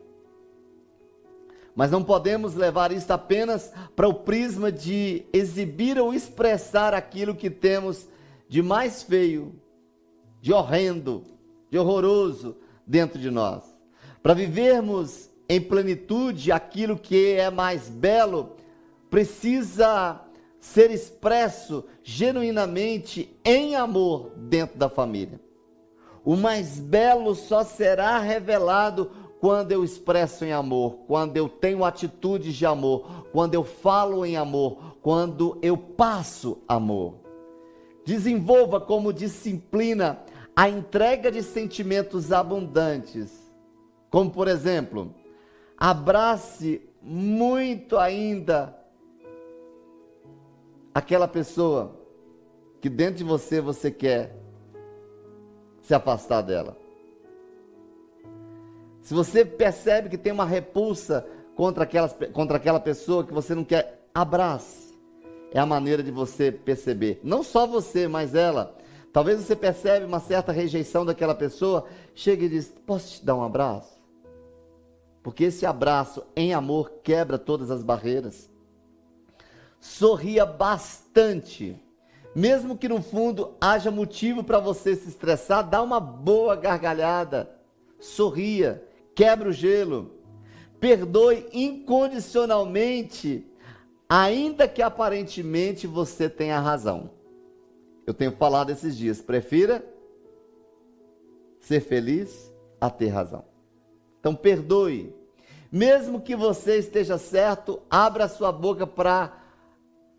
Mas não podemos levar isso apenas para o prisma de exibir ou expressar aquilo que temos de mais feio, de horrendo, de horroroso dentro de nós. Para vivermos em plenitude, aquilo que é mais belo precisa ser expresso genuinamente em amor dentro da família. O mais belo só será revelado quando eu expresso em amor, quando eu tenho atitudes de amor, quando eu falo em amor, quando eu passo amor. Desenvolva como disciplina a entrega de sentimentos abundantes, como por exemplo, abrace muito ainda aquela pessoa que dentro de você você quer se afastar dela. Se você percebe que tem uma repulsa contra, aquelas, contra aquela pessoa que você não quer, abrace. É a maneira de você perceber. Não só você, mas ela. Talvez você percebe uma certa rejeição daquela pessoa, chega e diz: Posso te dar um abraço? porque esse abraço em amor quebra todas as barreiras. Sorria bastante, mesmo que no fundo haja motivo para você se estressar, dá uma boa gargalhada. Sorria, quebra o gelo. Perdoe incondicionalmente, ainda que aparentemente você tenha razão. Eu tenho falado esses dias, prefira ser feliz a ter razão. Então perdoe. Mesmo que você esteja certo, abra sua boca para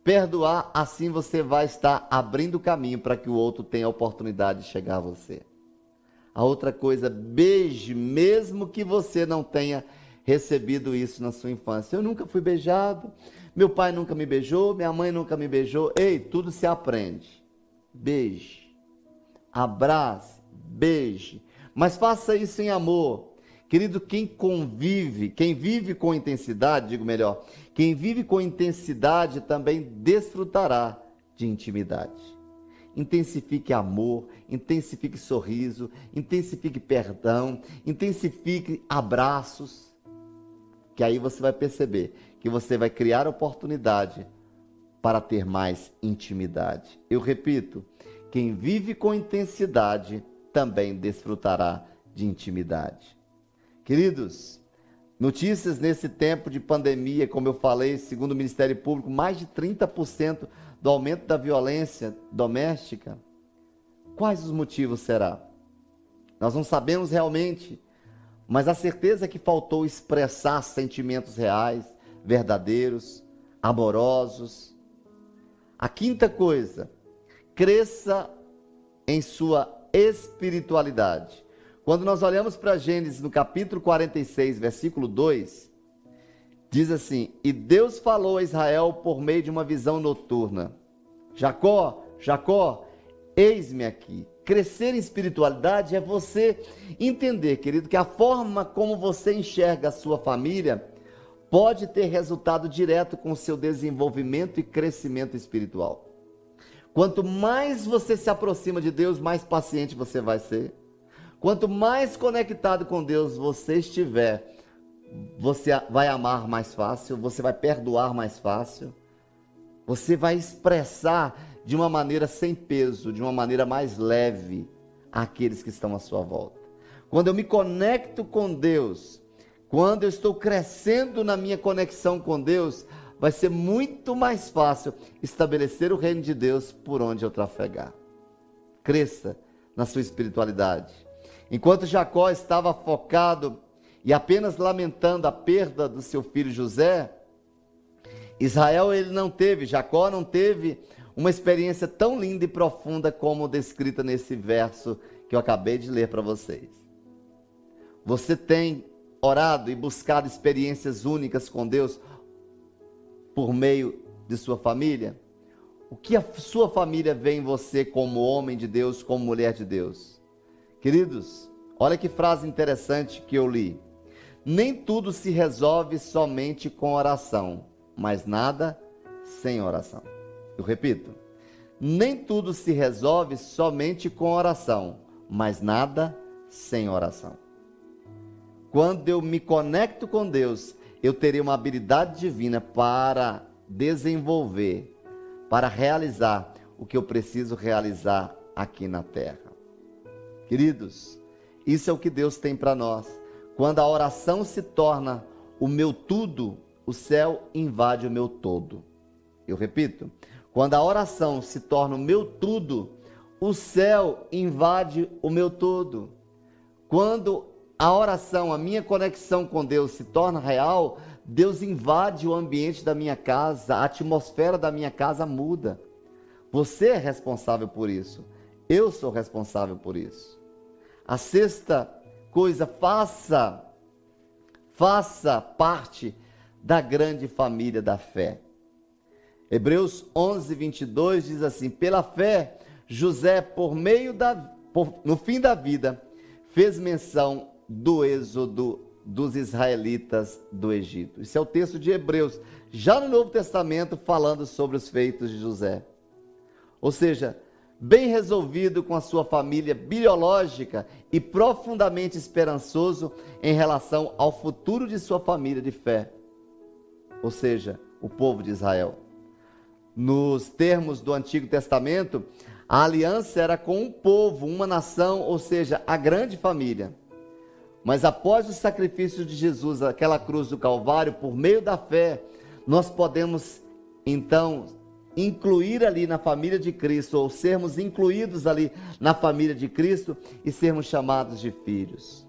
perdoar, assim você vai estar abrindo caminho para que o outro tenha a oportunidade de chegar a você. A outra coisa, beije, mesmo que você não tenha recebido isso na sua infância. Eu nunca fui beijado, meu pai nunca me beijou, minha mãe nunca me beijou. Ei, tudo se aprende. Beije, abrace, beije, mas faça isso em amor. Querido, quem convive, quem vive com intensidade, digo melhor, quem vive com intensidade também desfrutará de intimidade. Intensifique amor, intensifique sorriso, intensifique perdão, intensifique abraços, que aí você vai perceber que você vai criar oportunidade para ter mais intimidade. Eu repito, quem vive com intensidade também desfrutará de intimidade. Queridos, notícias nesse tempo de pandemia, como eu falei, segundo o Ministério Público, mais de 30% do aumento da violência doméstica. Quais os motivos será? Nós não sabemos realmente, mas a certeza é que faltou expressar sentimentos reais, verdadeiros, amorosos. A quinta coisa, cresça em sua espiritualidade. Quando nós olhamos para Gênesis no capítulo 46, versículo 2, diz assim: E Deus falou a Israel por meio de uma visão noturna: Jacó, Jacó, eis-me aqui. Crescer em espiritualidade é você entender, querido, que a forma como você enxerga a sua família pode ter resultado direto com o seu desenvolvimento e crescimento espiritual. Quanto mais você se aproxima de Deus, mais paciente você vai ser Quanto mais conectado com Deus você estiver, você vai amar mais fácil, você vai perdoar mais fácil, você vai expressar de uma maneira sem peso, de uma maneira mais leve àqueles que estão à sua volta. Quando eu me conecto com Deus, quando eu estou crescendo na minha conexão com Deus, vai ser muito mais fácil estabelecer o reino de Deus por onde eu trafegar. Cresça na sua espiritualidade. Enquanto Jacó estava focado e apenas lamentando a perda do seu filho José, Israel ele não teve, Jacó não teve uma experiência tão linda e profunda como descrita nesse verso que eu acabei de ler para vocês. Você tem orado e buscado experiências únicas com Deus por meio de sua família? O que a sua família vê em você como homem de Deus, como mulher de Deus? Queridos, olha que frase interessante que eu li. Nem tudo se resolve somente com oração, mas nada sem oração. Eu repito. Nem tudo se resolve somente com oração, mas nada sem oração. Quando eu me conecto com Deus, eu terei uma habilidade divina para desenvolver, para realizar o que eu preciso realizar aqui na terra. Queridos, isso é o que Deus tem para nós. Quando a oração se torna o meu tudo, o céu invade o meu todo. Eu repito, quando a oração se torna o meu tudo, o céu invade o meu todo. Quando a oração, a minha conexão com Deus se torna real, Deus invade o ambiente da minha casa, a atmosfera da minha casa muda. Você é responsável por isso. Eu sou responsável por isso. A sexta coisa, faça, faça parte da grande família da fé. Hebreus 11, 22 diz assim: Pela fé, José, por meio da, por, no fim da vida, fez menção do êxodo dos israelitas do Egito. Isso é o texto de Hebreus, já no Novo Testamento, falando sobre os feitos de José. Ou seja, bem resolvido com a sua família biológica e profundamente esperançoso em relação ao futuro de sua família de fé. Ou seja, o povo de Israel. Nos termos do Antigo Testamento, a aliança era com um povo, uma nação, ou seja, a grande família. Mas após o sacrifício de Jesus, aquela cruz do Calvário, por meio da fé, nós podemos então incluir ali na família de Cristo, ou sermos incluídos ali na família de Cristo e sermos chamados de filhos.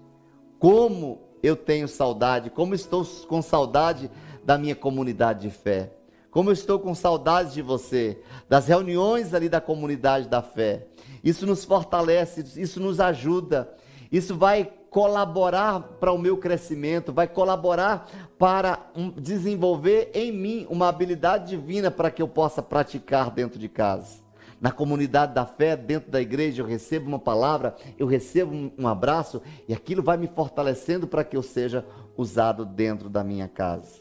Como eu tenho saudade, como estou com saudade da minha comunidade de fé. Como eu estou com saudade de você, das reuniões ali da comunidade da fé. Isso nos fortalece, isso nos ajuda, isso vai colaborar para o meu crescimento, vai colaborar para desenvolver em mim uma habilidade divina para que eu possa praticar dentro de casa. Na comunidade da fé, dentro da igreja, eu recebo uma palavra, eu recebo um abraço e aquilo vai me fortalecendo para que eu seja usado dentro da minha casa.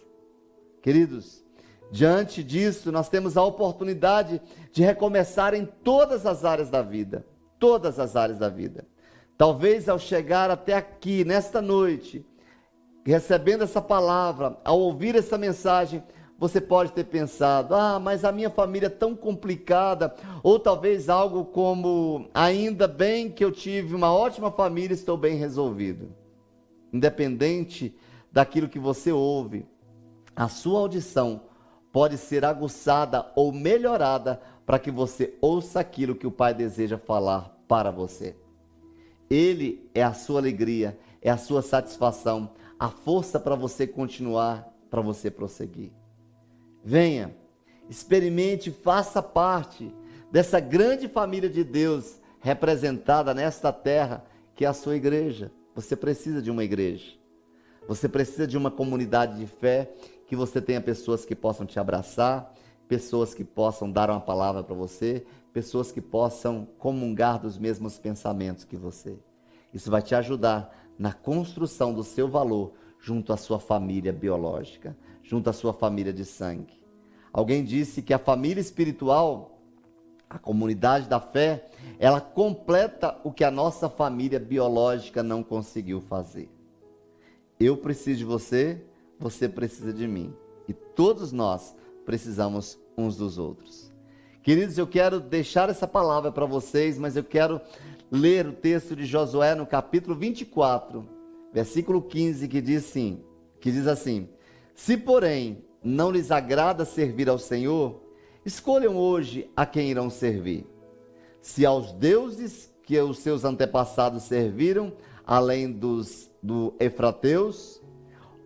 Queridos, diante disso, nós temos a oportunidade de recomeçar em todas as áreas da vida. Todas as áreas da vida. Talvez ao chegar até aqui, nesta noite, recebendo essa palavra, ao ouvir essa mensagem, você pode ter pensado: ah, mas a minha família é tão complicada. Ou talvez algo como: ainda bem que eu tive uma ótima família, estou bem resolvido. Independente daquilo que você ouve, a sua audição pode ser aguçada ou melhorada para que você ouça aquilo que o Pai deseja falar para você. Ele é a sua alegria, é a sua satisfação, a força para você continuar, para você prosseguir. Venha, experimente, faça parte dessa grande família de Deus representada nesta terra, que é a sua igreja. Você precisa de uma igreja. Você precisa de uma comunidade de fé, que você tenha pessoas que possam te abraçar, pessoas que possam dar uma palavra para você, pessoas que possam comungar dos mesmos pensamentos que você. Isso vai te ajudar na construção do seu valor junto à sua família biológica, junto à sua família de sangue. Alguém disse que a família espiritual, a comunidade da fé, ela completa o que a nossa família biológica não conseguiu fazer. Eu preciso de você, você precisa de mim. E todos nós precisamos uns dos outros. Queridos, eu quero deixar essa palavra para vocês, mas eu quero ler o texto de Josué no capítulo 24, versículo 15, que diz assim, que diz assim: Se porém não lhes agrada servir ao Senhor, escolham hoje a quem irão servir. Se aos deuses que os seus antepassados serviram, além dos do Efrateus,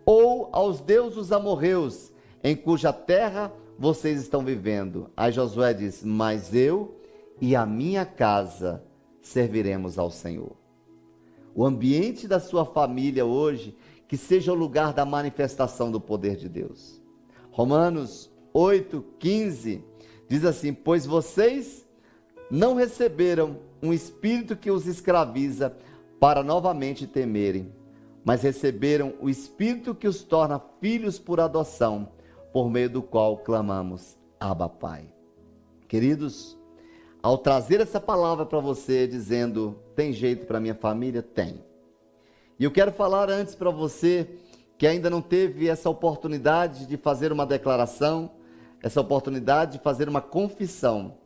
ou aos deuses amorreus, em cuja terra vocês estão vivendo. Aí Josué diz: Mas eu e a minha casa serviremos ao Senhor. O ambiente da sua família hoje, que seja o lugar da manifestação do poder de Deus. Romanos 8, 15 diz assim: Pois vocês não receberam um espírito que os escraviza para novamente temerem, mas receberam o espírito que os torna filhos por adoção por meio do qual clamamos, Abba Pai. Queridos, ao trazer essa palavra para você dizendo, tem jeito para minha família? Tem. E eu quero falar antes para você que ainda não teve essa oportunidade de fazer uma declaração, essa oportunidade de fazer uma confissão,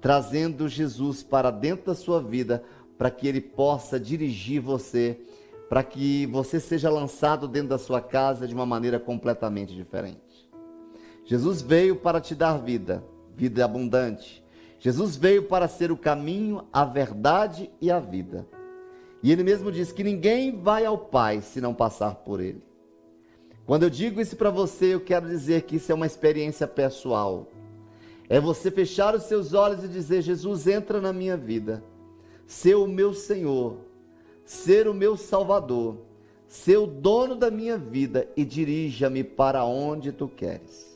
trazendo Jesus para dentro da sua vida, para que ele possa dirigir você, para que você seja lançado dentro da sua casa de uma maneira completamente diferente. Jesus veio para te dar vida, vida abundante. Jesus veio para ser o caminho, a verdade e a vida. E ele mesmo diz que ninguém vai ao Pai se não passar por ele. Quando eu digo isso para você, eu quero dizer que isso é uma experiência pessoal. É você fechar os seus olhos e dizer: Jesus, entra na minha vida, ser o meu Senhor, ser o meu Salvador, ser o dono da minha vida e dirija-me para onde tu queres.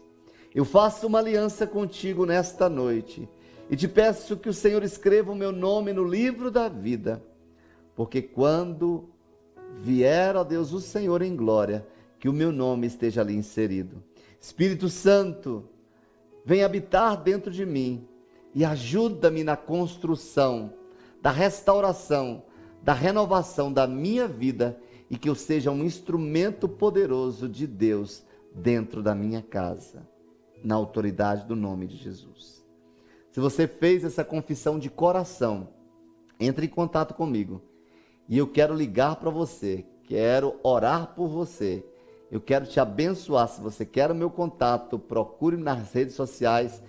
Eu faço uma aliança contigo nesta noite e te peço que o Senhor escreva o meu nome no livro da vida, porque quando vier, ó Deus, o Senhor em glória, que o meu nome esteja ali inserido. Espírito Santo, vem habitar dentro de mim e ajuda-me na construção, da restauração, da renovação da minha vida e que eu seja um instrumento poderoso de Deus dentro da minha casa na autoridade do nome de Jesus. Se você fez essa confissão de coração, entre em contato comigo. E eu quero ligar para você, quero orar por você. Eu quero te abençoar. Se você quer o meu contato, procure nas redes sociais,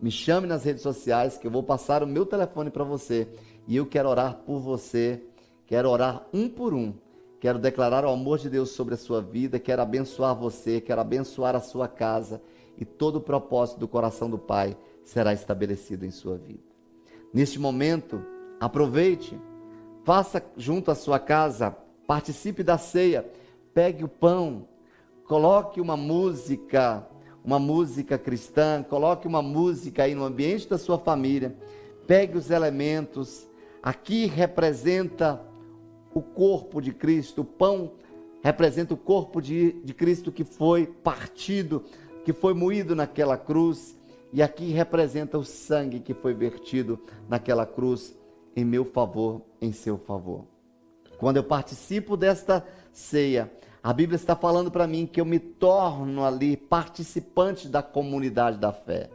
me chame nas redes sociais que eu vou passar o meu telefone para você e eu quero orar por você. Quero orar um por um. Quero declarar o amor de Deus sobre a sua vida, quero abençoar você, quero abençoar a sua casa e todo o propósito do coração do Pai será estabelecido em sua vida. Neste momento, aproveite, faça junto à sua casa, participe da ceia, pegue o pão, coloque uma música, uma música cristã, coloque uma música aí no ambiente da sua família, pegue os elementos, aqui representa o corpo de Cristo, o pão representa o corpo de, de Cristo que foi partido que foi moído naquela cruz, e aqui representa o sangue que foi vertido naquela cruz em meu favor, em seu favor. Quando eu participo desta ceia, a Bíblia está falando para mim que eu me torno ali participante da comunidade da fé.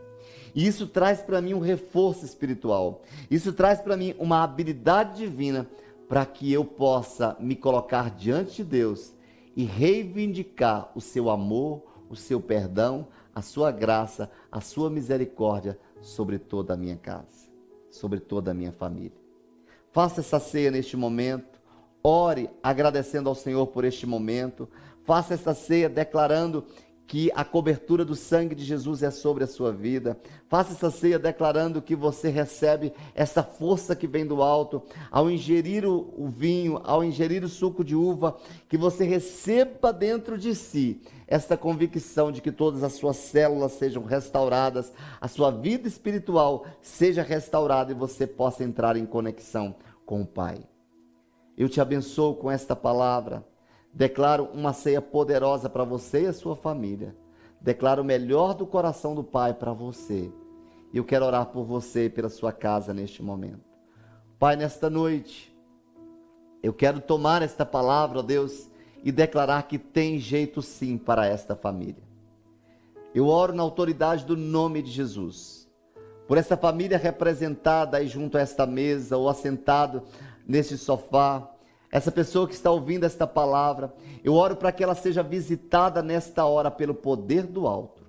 E isso traz para mim um reforço espiritual. Isso traz para mim uma habilidade divina para que eu possa me colocar diante de Deus e reivindicar o seu amor, o seu perdão, a sua graça, a sua misericórdia sobre toda a minha casa, sobre toda a minha família. Faça essa ceia neste momento, ore agradecendo ao Senhor por este momento, faça essa ceia declarando que a cobertura do sangue de Jesus é sobre a sua vida. Faça essa ceia declarando que você recebe essa força que vem do alto. Ao ingerir o, vinho, ao ingerir o suco de uva, que você receba dentro de si esta convicção de que todas as suas células sejam restauradas, a sua vida espiritual seja restaurada e você possa entrar em conexão com o Pai. Eu te abençoo com esta palavra Declaro uma ceia poderosa para você e a sua família. Declaro o melhor do coração do Pai para você. E eu quero orar por você e pela sua casa neste momento. Pai, nesta noite, eu quero tomar esta palavra, ó Deus, e declarar que tem jeito sim para esta família. Eu oro na autoridade do nome de Jesus, por essa família representada aí junto a esta mesa ou assentado nesse sofá, essa pessoa que está ouvindo esta palavra, eu oro para que ela seja visitada nesta hora pelo poder do alto.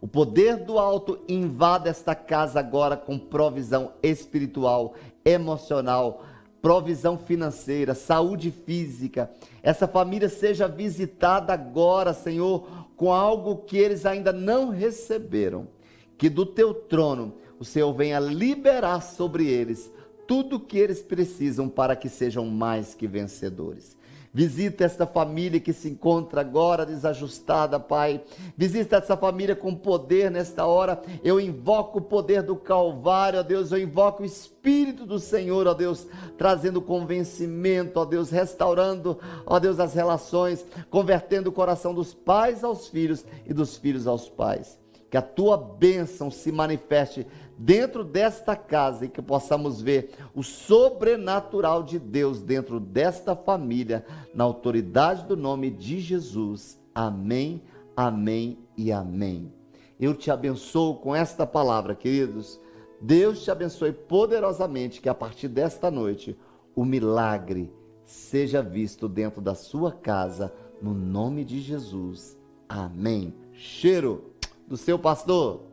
O poder do alto invada esta casa agora com provisão espiritual, emocional, provisão financeira, saúde física. Essa família seja visitada agora, Senhor, com algo que eles ainda não receberam. Que do teu trono o Senhor venha liberar sobre eles tudo o que eles precisam para que sejam mais que vencedores. Visita esta família que se encontra agora desajustada, Pai. Visita essa família com poder nesta hora. Eu invoco o poder do Calvário, ó Deus. Eu invoco o Espírito do Senhor, ó Deus, trazendo convencimento, ó Deus, restaurando, ó Deus, as relações, convertendo o coração dos pais aos filhos e dos filhos aos pais. Que a tua bênção se manifeste dentro desta casa e que possamos ver o sobrenatural de Deus dentro desta família, na autoridade do nome de Jesus. Amém, amém e amém. Eu te abençoo com esta palavra, queridos. Deus te abençoe poderosamente, que a partir desta noite o milagre seja visto dentro da sua casa, no nome de Jesus. Amém. Cheiro do seu pastor.